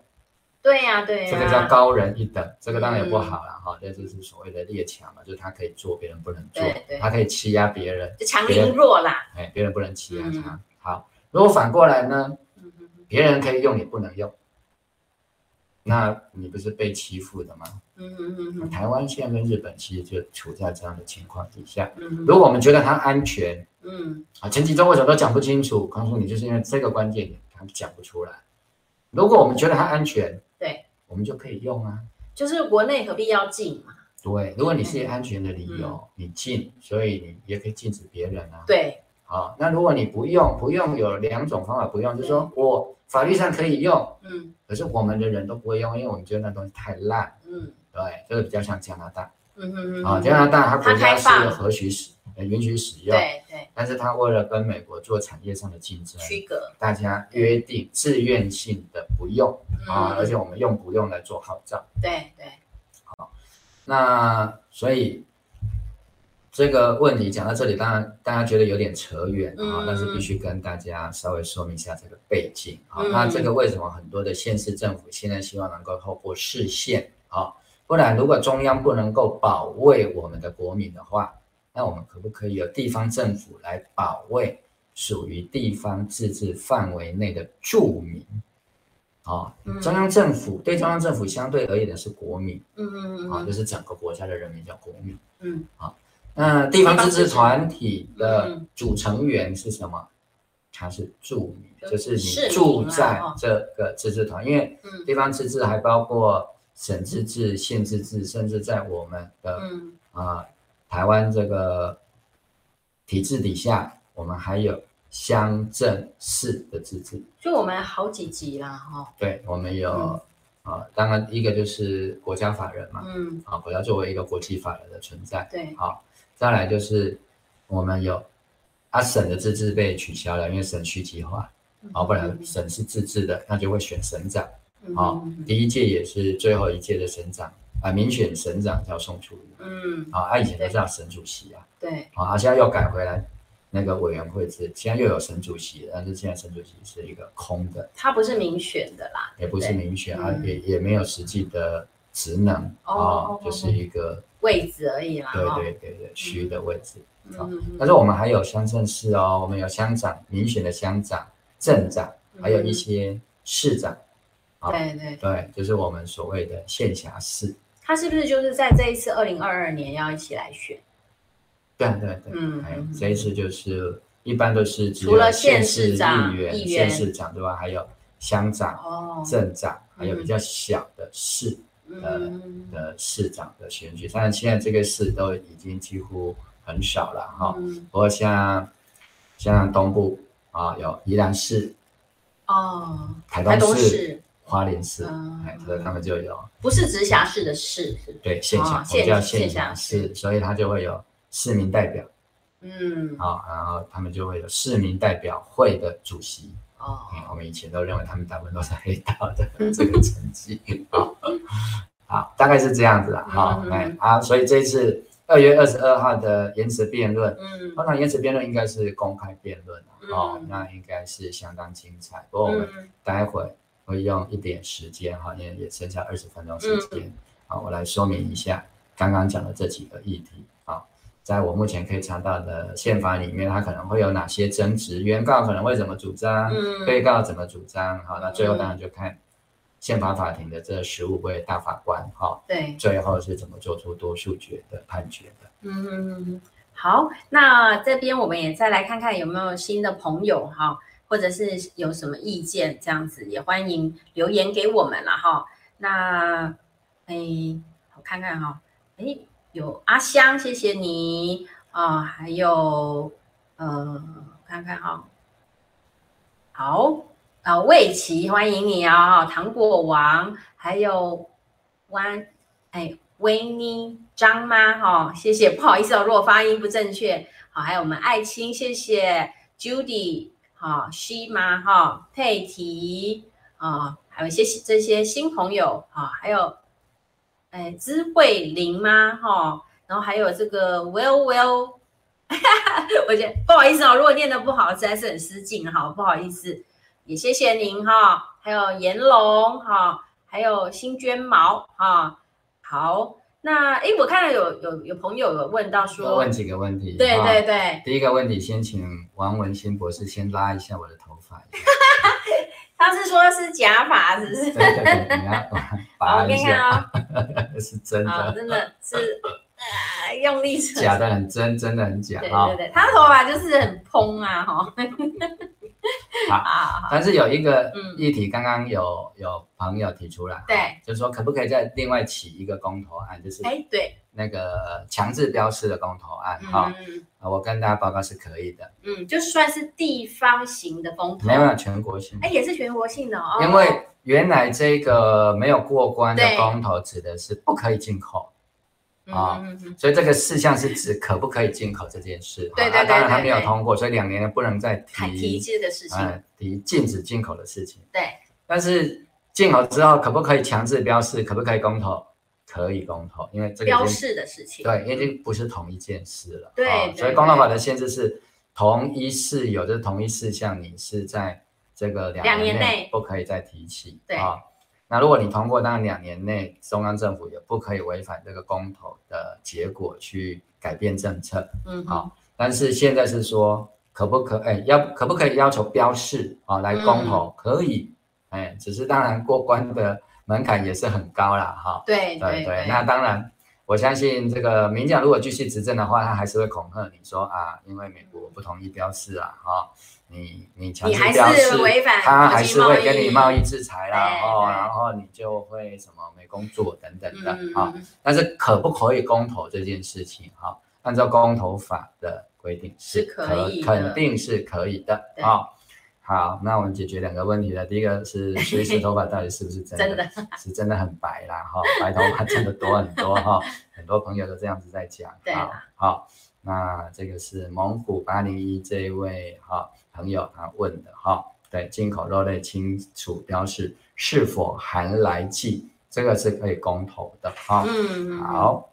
对呀，对呀。这个叫高人一等，这个当然也不好了哈。这就是所谓的列强嘛，就是他可以做，别人不能做，他可以欺压别人，就强凌弱啦。哎，别人不能欺压他。好，如果反过来呢？别人可以用，你不能用。那你不是被欺负的吗？嗯嗯嗯。台湾现在跟日本其实就处在这样的情况底下。嗯。如果我们觉得它安全，嗯啊，前几周为什么都讲不清楚？告诉你，就是因为这个关键点，他讲不出来。如果我们觉得它安全，对，我们就可以用啊。就是国内何必要禁嘛？对，如果你是以安全的理由，你禁，所以你也可以禁止别人啊。对。好，那如果你不用，不用有两种方法不用，就是说我。法律上可以用，嗯，可是我们的人都不会用，因为我们觉得那东西太烂，嗯，对，这个比较像加拿大，嗯嗯嗯，啊，加拿大它国家是何许使，允许使用，对对，但是它为了跟美国做产业上的竞争，区隔，大家约定自愿性的不用啊，而且我们用不用来做号召，对对，好，那所以这个问题讲到这里，当然大家觉得有点扯远啊，嗯、但是必须跟大家稍微说明一下这个背景啊。嗯、那这个为什么很多的县市政府现在希望能够透过市县啊？不然如果中央不能够保卫我们的国民的话，那我们可不可以由地方政府来保卫属于地方自治范围内的住民？啊，中央政府对中央政府相对而言的是国民，嗯嗯嗯，啊，就是整个国家的人民叫国民，嗯，好，那地方自治团体的主成员是什么？它是住民，就是你住在这个自治团，因为地方自治还包括省自治、县自治，甚至在我们的啊台湾这个体制底下，我们还有。乡镇市的自治，就我们好几级啦，哈。对，我们有啊、嗯呃，当然一个就是国家法人嘛，嗯，啊，国家作为一个国际法人的存在，对，好，再来就是我们有啊，省的自治被取消了，因为省区计划，啊、嗯，不然省是自治的，那就会选省长，好、嗯，第一届也是最后一届的省长啊，民选省长叫宋楚瑜，嗯，啊，他以前都叫省主席啊，对，啊，现在又改回来。那个委员会制现在又有省主席，但是现在省主席是一个空的，他不是民选的啦，也不是民选啊，也也没有实际的职能啊，就是一个位置而已啦。对对对对，区的位置。嗯，但是我们还有乡镇市哦，我们有乡长，民选的乡长、镇长，还有一些市长。对对对，就是我们所谓的县辖市。他是不是就是在这一次二零二二年要一起来选？对对对，嗯，这一次就是一般都是除了县市议员、县市长之外？还有乡长、镇长，还有比较小的市呃的市长的选举。但是现在这个市都已经几乎很少了哈。不过像像东部啊，有宜兰市哦，台东市、花莲市，哎，所以他们就有。不是直辖市的市，对，县辖，我们叫县辖市，所以他就会有。市民代表，嗯，好，然后他们就会有市民代表会的主席哦、嗯。我们以前都认为他们大部分都是黑道的 这个成绩啊，好，大概是这样子的哈。哎、嗯、啊，所以这一次二月二十二号的延迟辩论，嗯，通常延迟辩论应该是公开辩论哦，嗯、那应该是相当精彩。不过我们待会会用一点时间哈，因为也剩下二十分钟时间，好，我来说明一下刚刚讲的这几个议题。在我目前可以查到的宪法里面，它可能会有哪些争执？原告可能会怎么主张？嗯，被告怎么主张？好，那最后当然就看宪法法庭的这十五位大法官，哈，对，最后是怎么做出多数决的判决的？嗯，好，那这边我们也再来看看有没有新的朋友哈，或者是有什么意见，这样子也欢迎留言给我们了哈。那，哎，我看看哈，哎。有阿香，谢谢你啊、还有呃，看看哈，好啊，魏琪，欢迎你啊、哦，糖果王，还有弯哎，维尼张妈哈，谢谢，不好意思哦，如果发音不正确，好，还有我们爱青，谢谢 Judy，好，西妈哈，佩提啊，还有一些这些新朋友啊，还有。哎，知慧玲吗？哈，然后还有这个 Well Well，我觉得不好意思哦，如果念得不好，实在是很失敬哈，不好意思，也谢谢您哈。还有颜龙哈，还有新娟毛哈。好，那哎，我看到有有有朋友有问到说，问几个问题，对对对，第一个问题先请王文新博士先拉一下我的头发。他是说是假发，是不是？对对对，你要 拔一下。是真的，真的是呃用力。假的很真，真的很假。对对对，他的头发就是很蓬啊，哈。好，但是有一个议题，刚刚有有朋友提出来，对，就是说可不可以再另外起一个公投案，就是哎对，那个强制标示的公投案，哈，我跟大家报告是可以的，嗯，就算是地方型的公投，没有全国性，哎，也是全国性的哦，因为原来这个没有过关的公投指的是不可以进口。啊，所以这个事项是指可不可以进口这件事。对对对，当然还没有通过，所以两年不能再提提这个事情，提禁止进口的事情。对，但是进口之后可不可以强制标示，可不可以公投，可以公投，因为这个标示的事情，对，已经不是同一件事了。对，哦、所以公投法的限制是同一事有就是同一事项，你是在这个两年内不可以再提起。对啊、哦，那如果你通过，当然两年内中央政府也不可以违反这个公投的结果去改变政策。嗯，好、哦，但是现在是说可不可哎要可不可以要求标示啊、哦、来公投？嗯、可以，哎，只是当然过关的。门槛也是很高了哈，对对对，那当然，我相信这个民进党如果继续执政的话，他还是会恐吓你说啊，因为美国不同意标示啊，哈，你你强制标示，他还是会跟你贸易制裁啦，哦，然后你就会什么没工作等等的啊。但是可不可以公投这件事情哈，按照公投法的规定是可以，肯定是可以的啊。好，那我们解决两个问题了。第一个是，水洗头发到底是不是真的？真的是真的很白啦，哈，白头发真的多很多哈，很多朋友都这样子在讲。对，好，那这个是蒙古八零一这一位哈朋友他问的哈，对，进口肉类清楚标示是否含来剂，这个是可以公投的哈。嗯，好，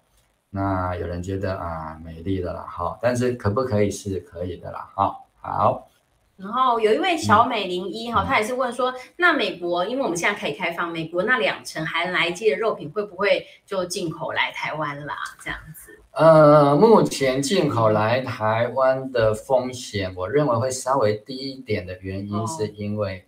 那有人觉得啊美丽的啦哈，但是可不可以是可以的啦哈。好。然后有一位小美零一哈，她也是问说，那美国，因为我们现在可以开放，美国那两成含来剂的肉品会不会就进口来台湾啦？这样子？呃，目前进口来台湾的风险，我认为会稍微低一点的原因，是因为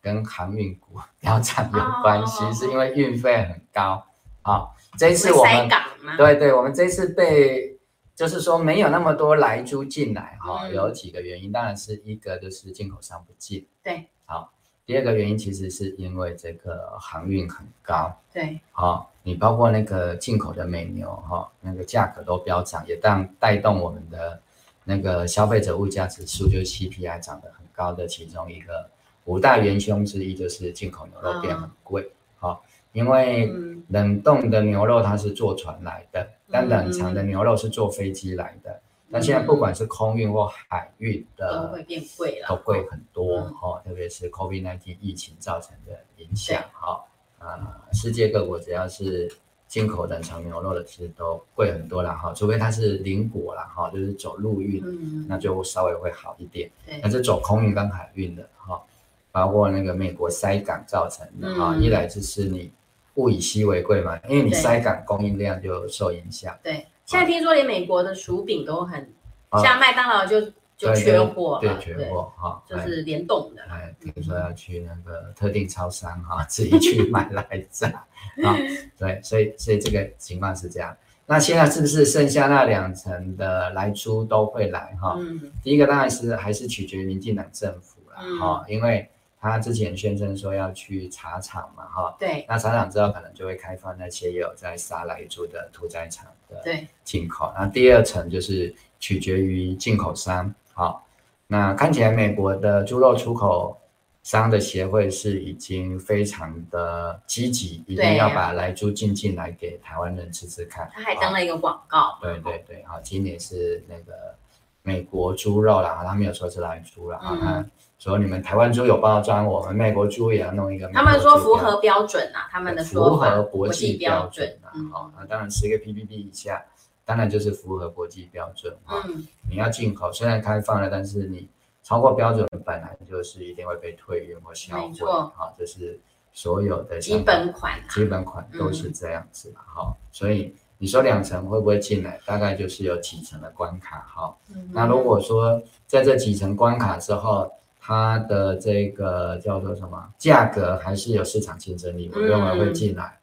跟航运股 飙涨有关系，哦、是因为运费很高。好，这一次我们对对，我们这次被。就是说没有那么多来猪进来哈，有几个原因，当然是一个就是进口商不进，对，好，第二个原因其实是因为这个航运很高，对，好，你包括那个进口的美牛哈，那个价格都飙涨，也当带动我们的那个消费者物价指数，就是 CPI 涨得很高的其中一个五大元凶之一，就是进口牛肉变很贵，好，因为冷冻的牛肉它是坐船来的。但冷藏的牛肉是坐飞机来的，那、嗯、现在不管是空运或海运的，都会变贵了，都贵很多哈、嗯，特别是 COVID-19 疫情造成的影响哈，啊、呃，世界各国只要是进口冷藏牛肉的，其实都贵很多了哈，除非它是邻国了哈，就是走陆运、嗯，那就稍微会好一点，对，那是走空运跟海运的哈，包括那个美国塞港造成的哈、嗯，一来就是你。物以稀为贵嘛，因为你塞港，供应量就受影响。对，现在听说连美国的薯饼都很，啊、像麦当劳就就缺货，对，缺货哈，就是联动的。哎，比如说要去那个特定超商哈、嗯，自己去买来炸啊。对，所以所以这个情况是这样。那现在是不是剩下那两层的来租都会来哈？嗯，第一个当然是还是取决于民进党政府了哈、嗯，因为。他之前宣称说要去茶厂嘛，哈，对，那茶厂之后可能就会开放那些有在杀来猪的屠宰场的进口。那第二层就是取决于进口商，好，那看起来美国的猪肉出口商的协会是已经非常的积极，一定要把来猪进进来给台湾人吃吃看。他还登了一个广告。对对对，好，今年是那个美国猪肉啦，他没有说是来猪啦，嗯。说你们台湾猪有包装，我们美国猪也要弄一个。他们说符合标准啊，他们的说法符合国际标准啊。好，那当然十个 ppb 以下，当然就是符合国际标准啊。嗯，你要进口虽然开放了，但是你超过标准本来就是一定会被退运或销毁。好，这是所有的基本款，基本款都是这样子的哈。所以你说两层会不会进来？大概就是有几层的关卡哈。那如果说在这几层关卡之后，它的这个叫做什么价格还是有市场竞争力，我认为会进来，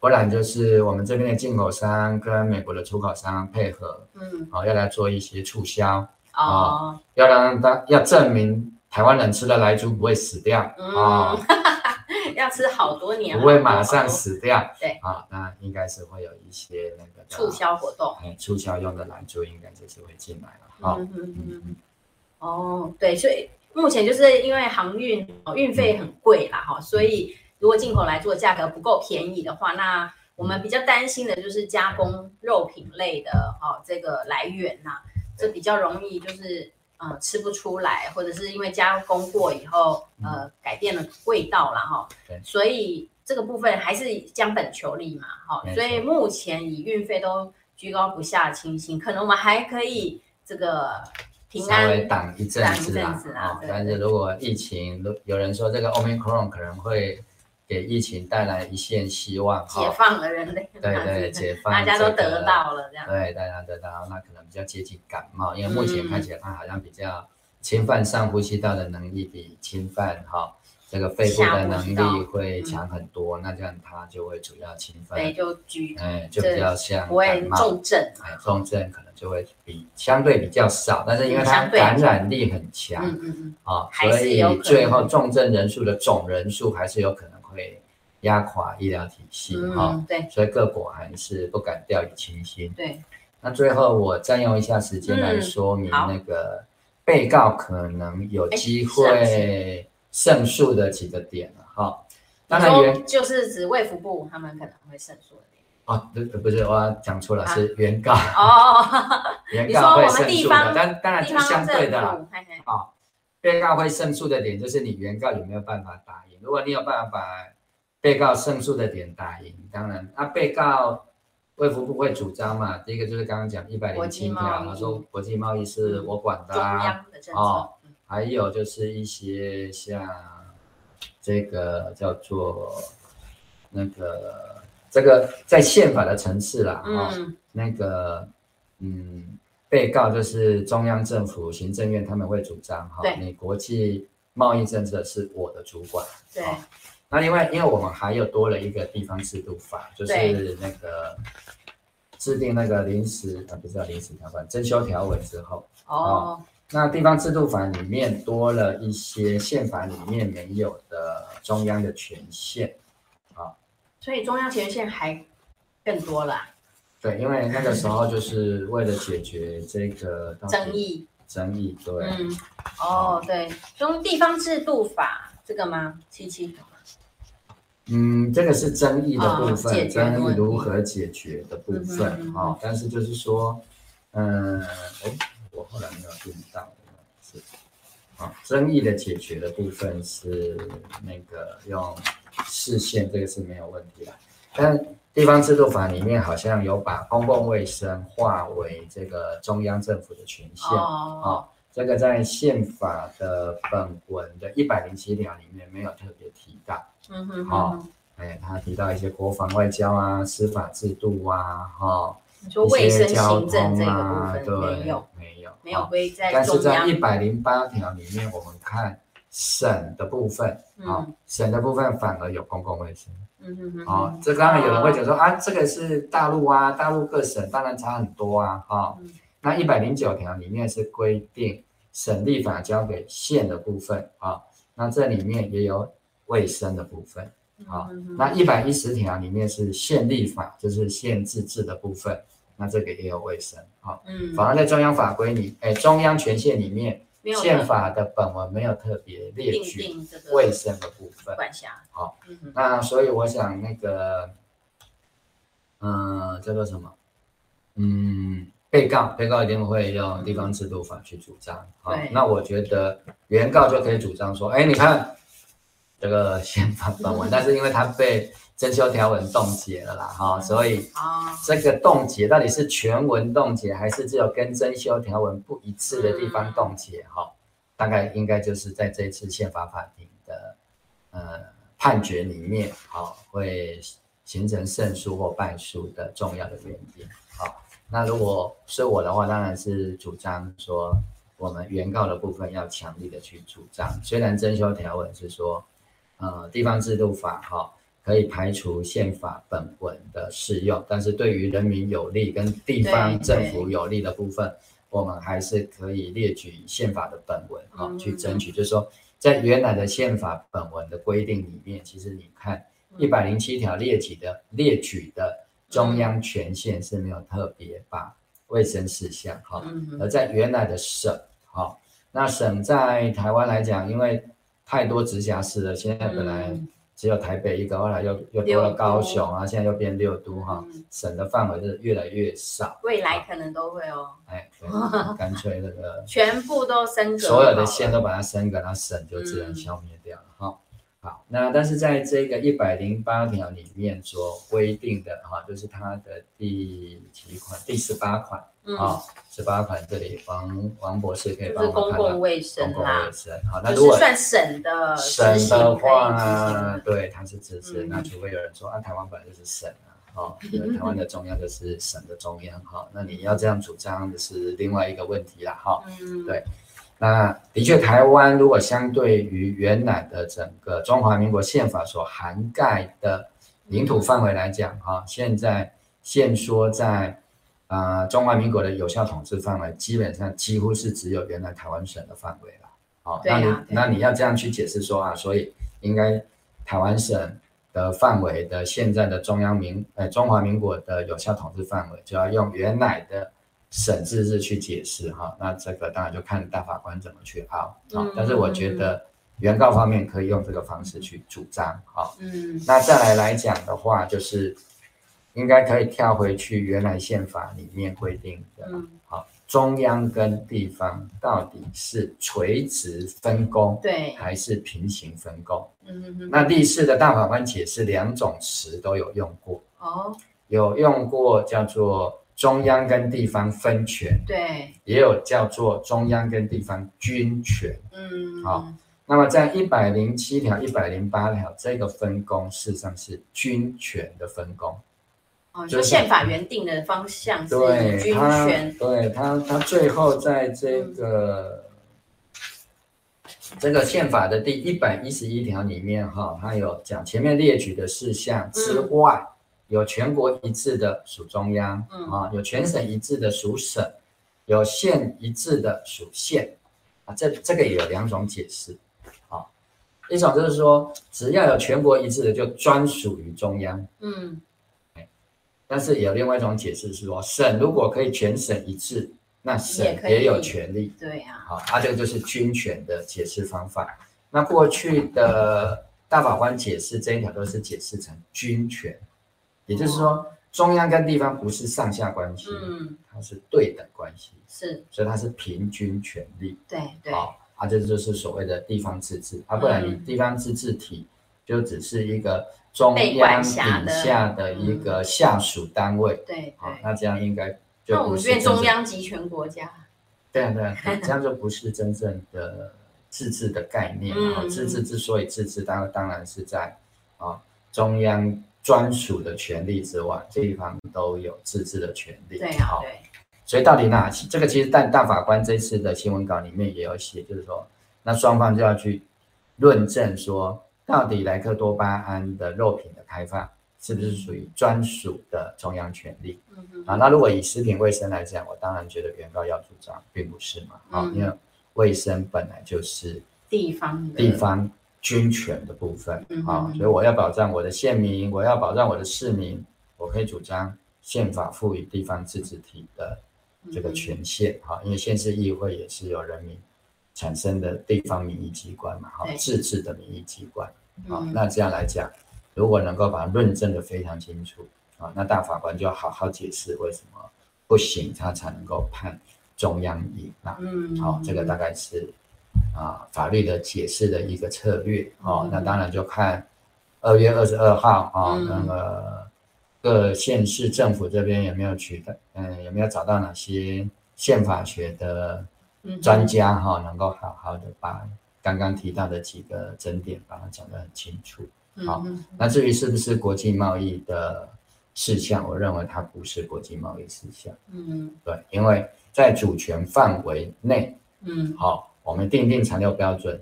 不然就是我们这边的进口商跟美国的出口商配合，嗯，好，要来做一些促销，哦，要让大要证明台湾人吃了莱猪不会死掉，啊，要吃好多年，不会马上死掉，对，啊，那应该是会有一些那个促销活动，哎，促销用的莱猪应该就是会进来了，嗯。嗯嗯，哦，对，所以。目前就是因为航运运费很贵啦，哈，所以如果进口来做价格不够便宜的话，那我们比较担心的就是加工肉品类的哦，这个来源呐，这比较容易就是呃吃不出来，或者是因为加工过以后呃改变了味道了哈，所以这个部分还是将本求利嘛，哈，所以目前以运费都居高不下的情形，可能我们还可以这个平安稍微挡一阵子啊，子啊，但是如果疫情，有人说这个 Omicron 可能会。给疫情带来一线希望，解放了人类，对对，解放，大家都得到了这样，对，大家得到，那可能比较接近感冒，因为目前看起来它好像比较侵犯上呼吸道的能力比侵犯哈这个肺部的能力会强很多，那这样它就会主要侵犯，对，就居，哎，就比较像不会重症，哎，重症可能就会比相对比较少，但是因为它感染力很强，嗯嗯嗯，啊，所以最后重症人数的总人数还是有可能。会压垮医疗体系哈、嗯，对，所以各国还是不敢掉以轻心。对，那最后我占用一下时间来说明那个被告可能有机会胜诉的几个点了哈。当然原就是指卫福部他们可能会胜诉的点。哦，不不是，我要讲错了，是原告哦，原告会胜诉的，但当然是相对的啦。好，被告会胜诉的点就是你原告有没有办法打赢。如果你有办法把被告胜诉的点打赢，当然，那被告卫福部会主张嘛？第一个就是刚刚讲一百零七条，他说国际贸易是我管的啊，哦，还有就是一些像这个叫做那个这个在宪法的层次啦，哦，那个嗯，被告就是中央政府行政院他们会主张哈，你国际。贸易政策是我的主管。对。那另外，因为我们还有多了一个地方制度法，就是那个制定那个临时啊，不是叫临时条款，增修条文之后。哦，哦。那地方制度法里面多了一些宪法里面没有的中央的权限。啊。所以中央权限还更多了。对，因为那个时候就是为了解决这个争议。争议对，嗯，哦，对，用地方制度法这个吗？七七，嗯，这个是争议的部分，哦、争议如何解决的部分，嗯哦、但是就是说，嗯，哎，我后来没有听到，是，啊、哦，争议的解决的部分是那个用视线，这个是没有问题的，但。地方制度法里面好像有把公共卫生划为这个中央政府的权限啊、哦，这个在宪法的本文的一百零七条里面没有特别提到。嗯哼，好、哦，哎，他提到一些国防外交啊、司法制度啊，哈、哦，你说卫生行政这个部分对没有，没有，没有归在。但是在一百零八条里面，我们看省的部分啊、嗯，省的部分反而有公共卫生。嗯哼哼，哦，这当然有人会讲说啊，这个是大陆啊，大陆各省当然差很多啊，哈。那一百零九条里面是规定省立法交给县的部分啊、哦，那这里面也有卫生的部分啊。那一百一十条里面是县立法，就是县自治的部分，那这个也有卫生啊、哦。嗯，反而在中央法规里，哎，中央权限里面。宪法的本文没有特别列举卫生的部分，好，那所以我想那个，嗯，叫做什么？嗯，被告，被告一定会用地方制度法去主张，好，那我觉得原告就可以主张说，哎，你看这个宪法本文，但是因为他被。增修条文冻结了啦，哈、哦，所以这个冻结到底是全文冻结，还是只有跟增修条文不一致的地方冻结？哈、哦，大概应该就是在这次宪法法庭的呃判决里面，好、哦，会形成胜诉或败诉的重要的原因。好、哦，那如果是我的话，当然是主张说我们原告的部分要强力的去主张，虽然增修条文是说呃地方制度法，哈、哦。可以排除宪法本文的适用，但是对于人民有利跟地方政府有利的部分，我们还是可以列举宪法的本文啊、嗯、去争取。就是说，在原来的宪法本文的规定里面，其实你看一百零七条列举的列举的中央权限是没有特别把卫生事项哈，而在原来的省哈，那省在台湾来讲，因为太多直辖市了，现在本来、嗯。只有台北一个，后来又又多了高雄啊，现在又变六都哈、嗯，省的范围是越来越少。未来可能都会哦。哎，干脆那个全部都升格，所有的县都把它升格，那省就自然消灭掉了哈、嗯。好，那但是在这个一百零八条里面所规定的哈，就是它的第几款？第十八款啊，十八、嗯、款这里王王博士可以帮我们看到公共卫生公共卫生。好，那如果算省的省的话，对，它是支持。嗯、那除非有人说啊，台湾本来就是省啊，哦，台湾的中央就是省的中央哈，那你要这样主张的是另外一个问题了哈。嗯，对。那的确，台湾如果相对于原来的整个中华民国宪法所涵盖的领土范围来讲，哈，现在限缩在啊、呃、中华民国的有效统治范围，基本上几乎是只有原来台湾省的范围了。好，那你那你要这样去解释说啊，所以应该台湾省的范围的现在的中央民呃中华民国的有效统治范围，就要用原来的。省自治去解释哈，那这个当然就看大法官怎么去拗啊。但是我觉得原告方面可以用这个方式去主张哈。嗯，那再来来讲的话，就是应该可以跳回去原来宪法里面规定的，好，中央跟地方到底是垂直分工，对，还是平行分工？嗯嗯嗯。那第四的大法官解释两种词都有用过哦，有用过叫做。中央跟地方分权，对，也有叫做中央跟地方均权，嗯，好，那么在一百零七条、一百零八条，这个分工事实上是均权的分工，哦，就宪法原定的方向是均权，对他，他最后在这个、嗯、这个宪法的第一百一十一条里面，哈，他有讲前面列举的事项之外。嗯有全国一致的属中央，嗯。啊，有全省一致的属省，有县一致的属县，啊，这这个也有两种解释，啊，一种就是说只要有全国一致的就专属于中央，嗯，但是有另外一种解释是说省如果可以全省一致，那省也有权利，对呀，好，啊，这个就是军权的解释方法。那过去的大法官解释这一条都是解释成军权。也就是说，中央跟地方不是上下关系，嗯，它是对等关系，是，所以它是平均权力，对对，好，啊，这就是所谓的地方自治，啊，不然你地方自治体就只是一个中央底下的一个下属单位，对，好，那这样应该就那我们变中央集权国家，对啊对啊，这样就不是真正的自治的概念。啊，自治之所以自治，当然当然是在啊中央。专属的权利之外，这地方都有自治的权利。对，好，对。所以到底哪这个其实，但大法官这次的新闻稿里面也有写，就是说，那双方就要去论证说，到底莱克多巴胺的肉品的开放是不是属于专属的中央权利？嗯嗯。啊，那如果以食品卫生来讲，我当然觉得原告要主张并不是嘛，啊、嗯，因为卫生本来就是地方地方。均权的部分啊，所以我要保障我的县民，我要保障我的市民，我可以主张宪法赋予地方自治体的这个权限啊，因为县市议会也是由人民产生的地方民意机关嘛，哈，自治的民意机关啊，那这样来讲，如果能够把它论证的非常清楚啊，那大法官就要好好解释为什么不行，他才能够判中央赢啊，嗯，好，这个大概是。啊，法律的解释的一个策略哦，那当然就看二月二十二号啊，嗯、那个各县市政府这边有没有取得，嗯，有没有找到哪些宪法学的专家哈，能够好好的把刚刚提到的几个争点把它讲得很清楚。好，那至于是不是国际贸易的事项，我认为它不是国际贸易事项。嗯，对，因为在主权范围内，嗯，好。我们定定材料标准，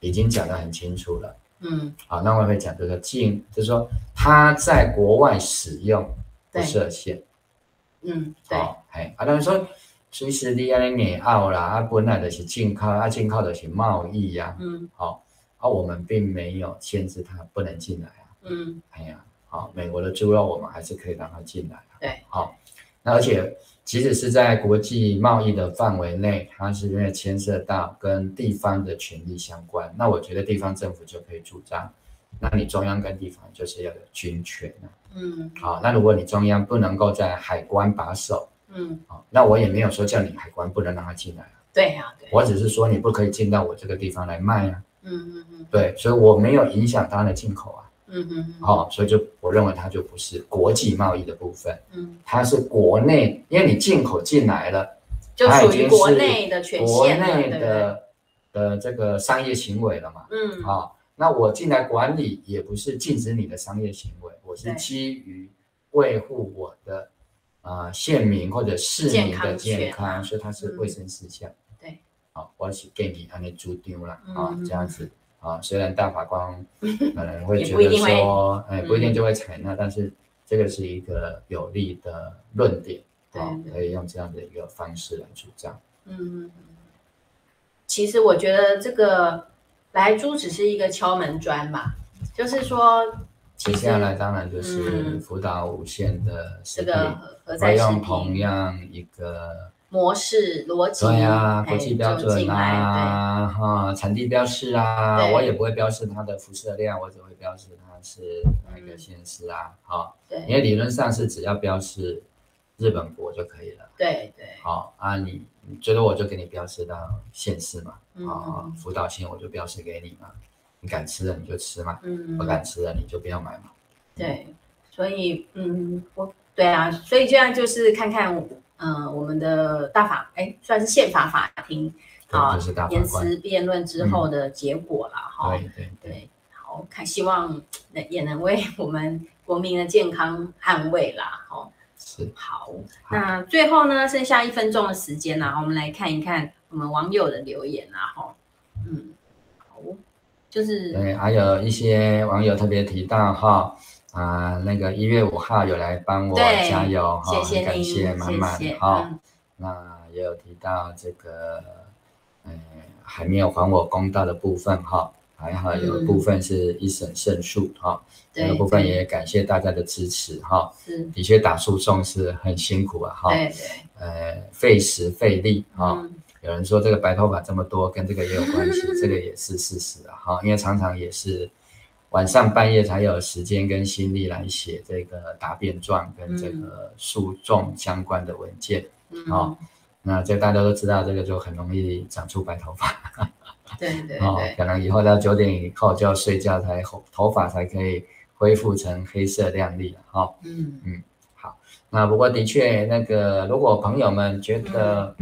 已经讲得很清楚了。嗯，好，那我会讲这个禁，就是说他在国外使用不设限。嗯，对。嘿，啊，当然说，随时你啊，你澳啦，啊，本来的是进口，啊，进口的是贸易呀。嗯，好，啊，我们并没有限制他不能进来啊。嗯，哎呀，好，美国的猪肉我们还是可以让他进来。对，好，那而且。即使是在国际贸易的范围内，它是因为牵涉到跟地方的权益相关，那我觉得地方政府就可以主张，那你中央跟地方就是要有军权。嗯，好，那如果你中央不能够在海关把守，嗯，好，那我也没有说叫你海关不能让他进来。对呀，对，我只是说你不可以进到我这个地方来卖啊。嗯嗯嗯，对，所以我没有影响他的进口啊。嗯嗯嗯，好、哦，所以就我认为它就不是国际贸易的部分，嗯，它是国内，因为你进口进来了，就属于国内的权限，国内的的这个商业行为了嘛，嗯，啊、哦，那我进来管理也不是禁止你的商业行为，我是基于维护我的啊、呃、县民或者市民的健康，所以它是卫生事项，对，好、哦，我是给你按你注定了啊，这样子。啊，虽然大法官 可能会觉得说，哎，不一定就会采纳，但是这个是一个有利的论点，啊，可以用这样的一个方式来主张。嗯，其实我觉得这个莱猪只是一个敲门砖嘛，就是说，接下来当然就是辅导五线的这个会用同样一个。模式逻辑对啊，国际标准啊，哈，产地标示啊，我也不会标示它的辐射量，我只会标示它是哪一个县市啊，好，对，因为理论上是只要标示日本国就可以了，对对，好啊，你你觉得我就给你标示到县市嘛，啊，福岛县我就标示给你嘛，你敢吃的你就吃嘛，嗯，不敢吃的你就不要买嘛，对，所以嗯，我对啊，所以这样就是看看。嗯，我们的大法哎，算是宪法法庭啊，言辞辩论之后的结果了哈。对对对，好看，希望能也能为我们国民的健康捍卫啦。哈，是好。那最后呢，剩下一分钟的时间呢，我们来看一看我们网友的留言啦。哈，嗯，好，就是对，还有一些网友特别提到哈。啊，那个一月五号有来帮我加油哈，很感谢满满哈。那也有提到这个，嗯，还没有还我公道的部分哈，还好有部分是一审胜诉哈。这个部分也感谢大家的支持哈。是，的确打诉讼是很辛苦啊哈。对对。呃，费时费力哈。有人说这个白头发这么多，跟这个也有关系，这个也是事实啊哈，因为常常也是。晚上半夜才有时间跟心力来写这个答辩状跟这个诉讼相关的文件，嗯，哦，那这大家都知道，这个就很容易长出白头发，对对对，哦，可能以后到九点以后就要睡觉才头发才可以恢复成黑色亮丽哈，哦，嗯。嗯，好，那不过的确那个如果朋友们觉得，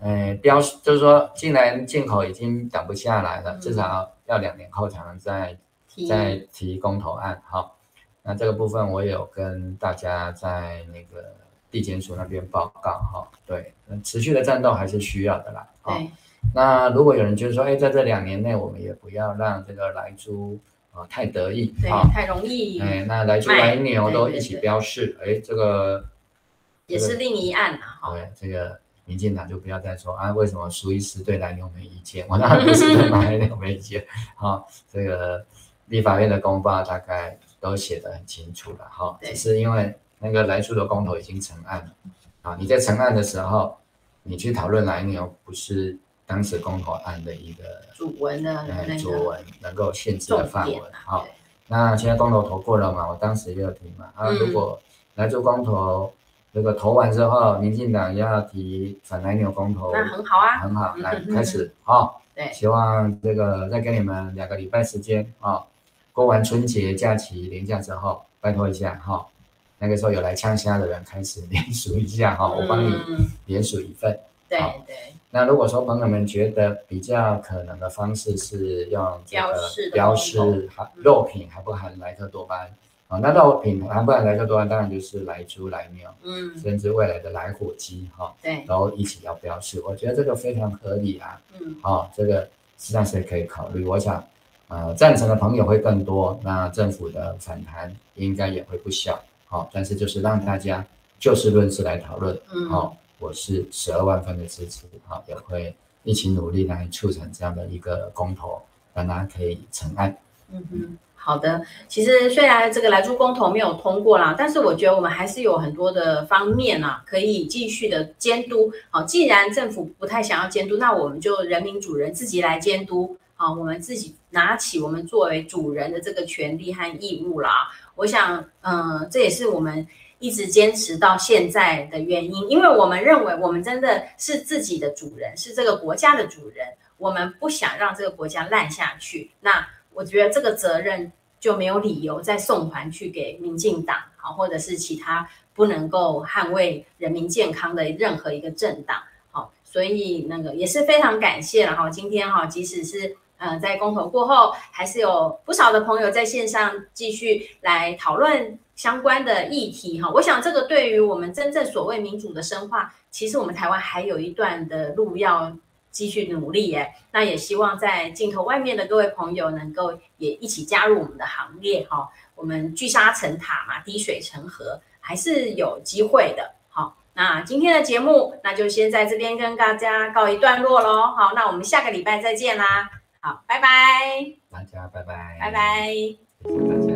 呃，标就是说，既然进口已经挡不下来了，至少要两年后才能再。在提公投案，好，那这个部分我有跟大家在那个地检署那边报告，哈，对，持续的战斗还是需要的啦，对。那如果有人觉得说，哎，在这两年内，我们也不要让这个莱猪啊太得意，对，太容易，哎，那莱猪莱牛都一起标示，哎，这个也是另一案啊，哈。对，这个民进党就不要再说啊，为什么苏医师对莱牛没意见？我当然不是对莱牛没意见，哈，这个。立法院的公报大概都写得很清楚了哈，只是因为那个莱猪的公投已经成案了啊，你在成案的时候，你去讨论来牛不是当时公投案的一个主文的那个主文能够限制的范围哈。那现在公投投过了嘛，我当时也有提嘛啊，如果莱猪公投这个投完之后，民进党要提反来牛公投，那很好啊，很好，来开始好。对，希望这个再给你们两个礼拜时间啊。过完春节假期连假之后，拜托一下哈，那个时候有来呛虾的人开始连署一下哈，我帮你连署一份。对对。那如果说朋友们觉得比较可能的方式是用这个标示含肉品还不含莱克多巴胺啊，那肉品含不含莱克多巴胺，当然就是来猪、来牛，嗯，甚至未来的来火鸡哈，对，然后一起要标示，我觉得这个非常合理啊，嗯，好，这个实际上是可以考虑，我想。呃，赞成的朋友会更多，那政府的反弹应该也会不小。好、哦，但是就是让大家就事论事来讨论。嗯，好、哦，我是十二万分的支持，好、哦，也会一起努力来促成这样的一个公投，让大家可以成案。嗯嗯，好的。其实虽然这个来猪公投没有通过啦，但是我觉得我们还是有很多的方面啊，可以继续的监督。好、哦，既然政府不太想要监督，那我们就人民主人自己来监督。好，我们自己拿起我们作为主人的这个权利和义务啦。我想，嗯、这也是我们一直坚持到现在的原因，因为我们认为我们真的是自己的主人，是这个国家的主人。我们不想让这个国家烂下去，那我觉得这个责任就没有理由再送还去给民进党，好，或者是其他不能够捍卫人民健康的任何一个政党，好，所以那个也是非常感谢了哈，今天哈，即使是呃在公投过后，还是有不少的朋友在线上继续来讨论相关的议题哈，我想这个对于我们真正所谓民主的深化，其实我们台湾还有一段的路要继续努力耶。那也希望在镜头外面的各位朋友能够也一起加入我们的行列哈。我们聚沙成塔嘛，滴水成河，还是有机会的。好，那今天的节目那就先在这边跟大家告一段落喽。好，那我们下个礼拜再见啦。好，拜拜。大家拜拜。拜拜。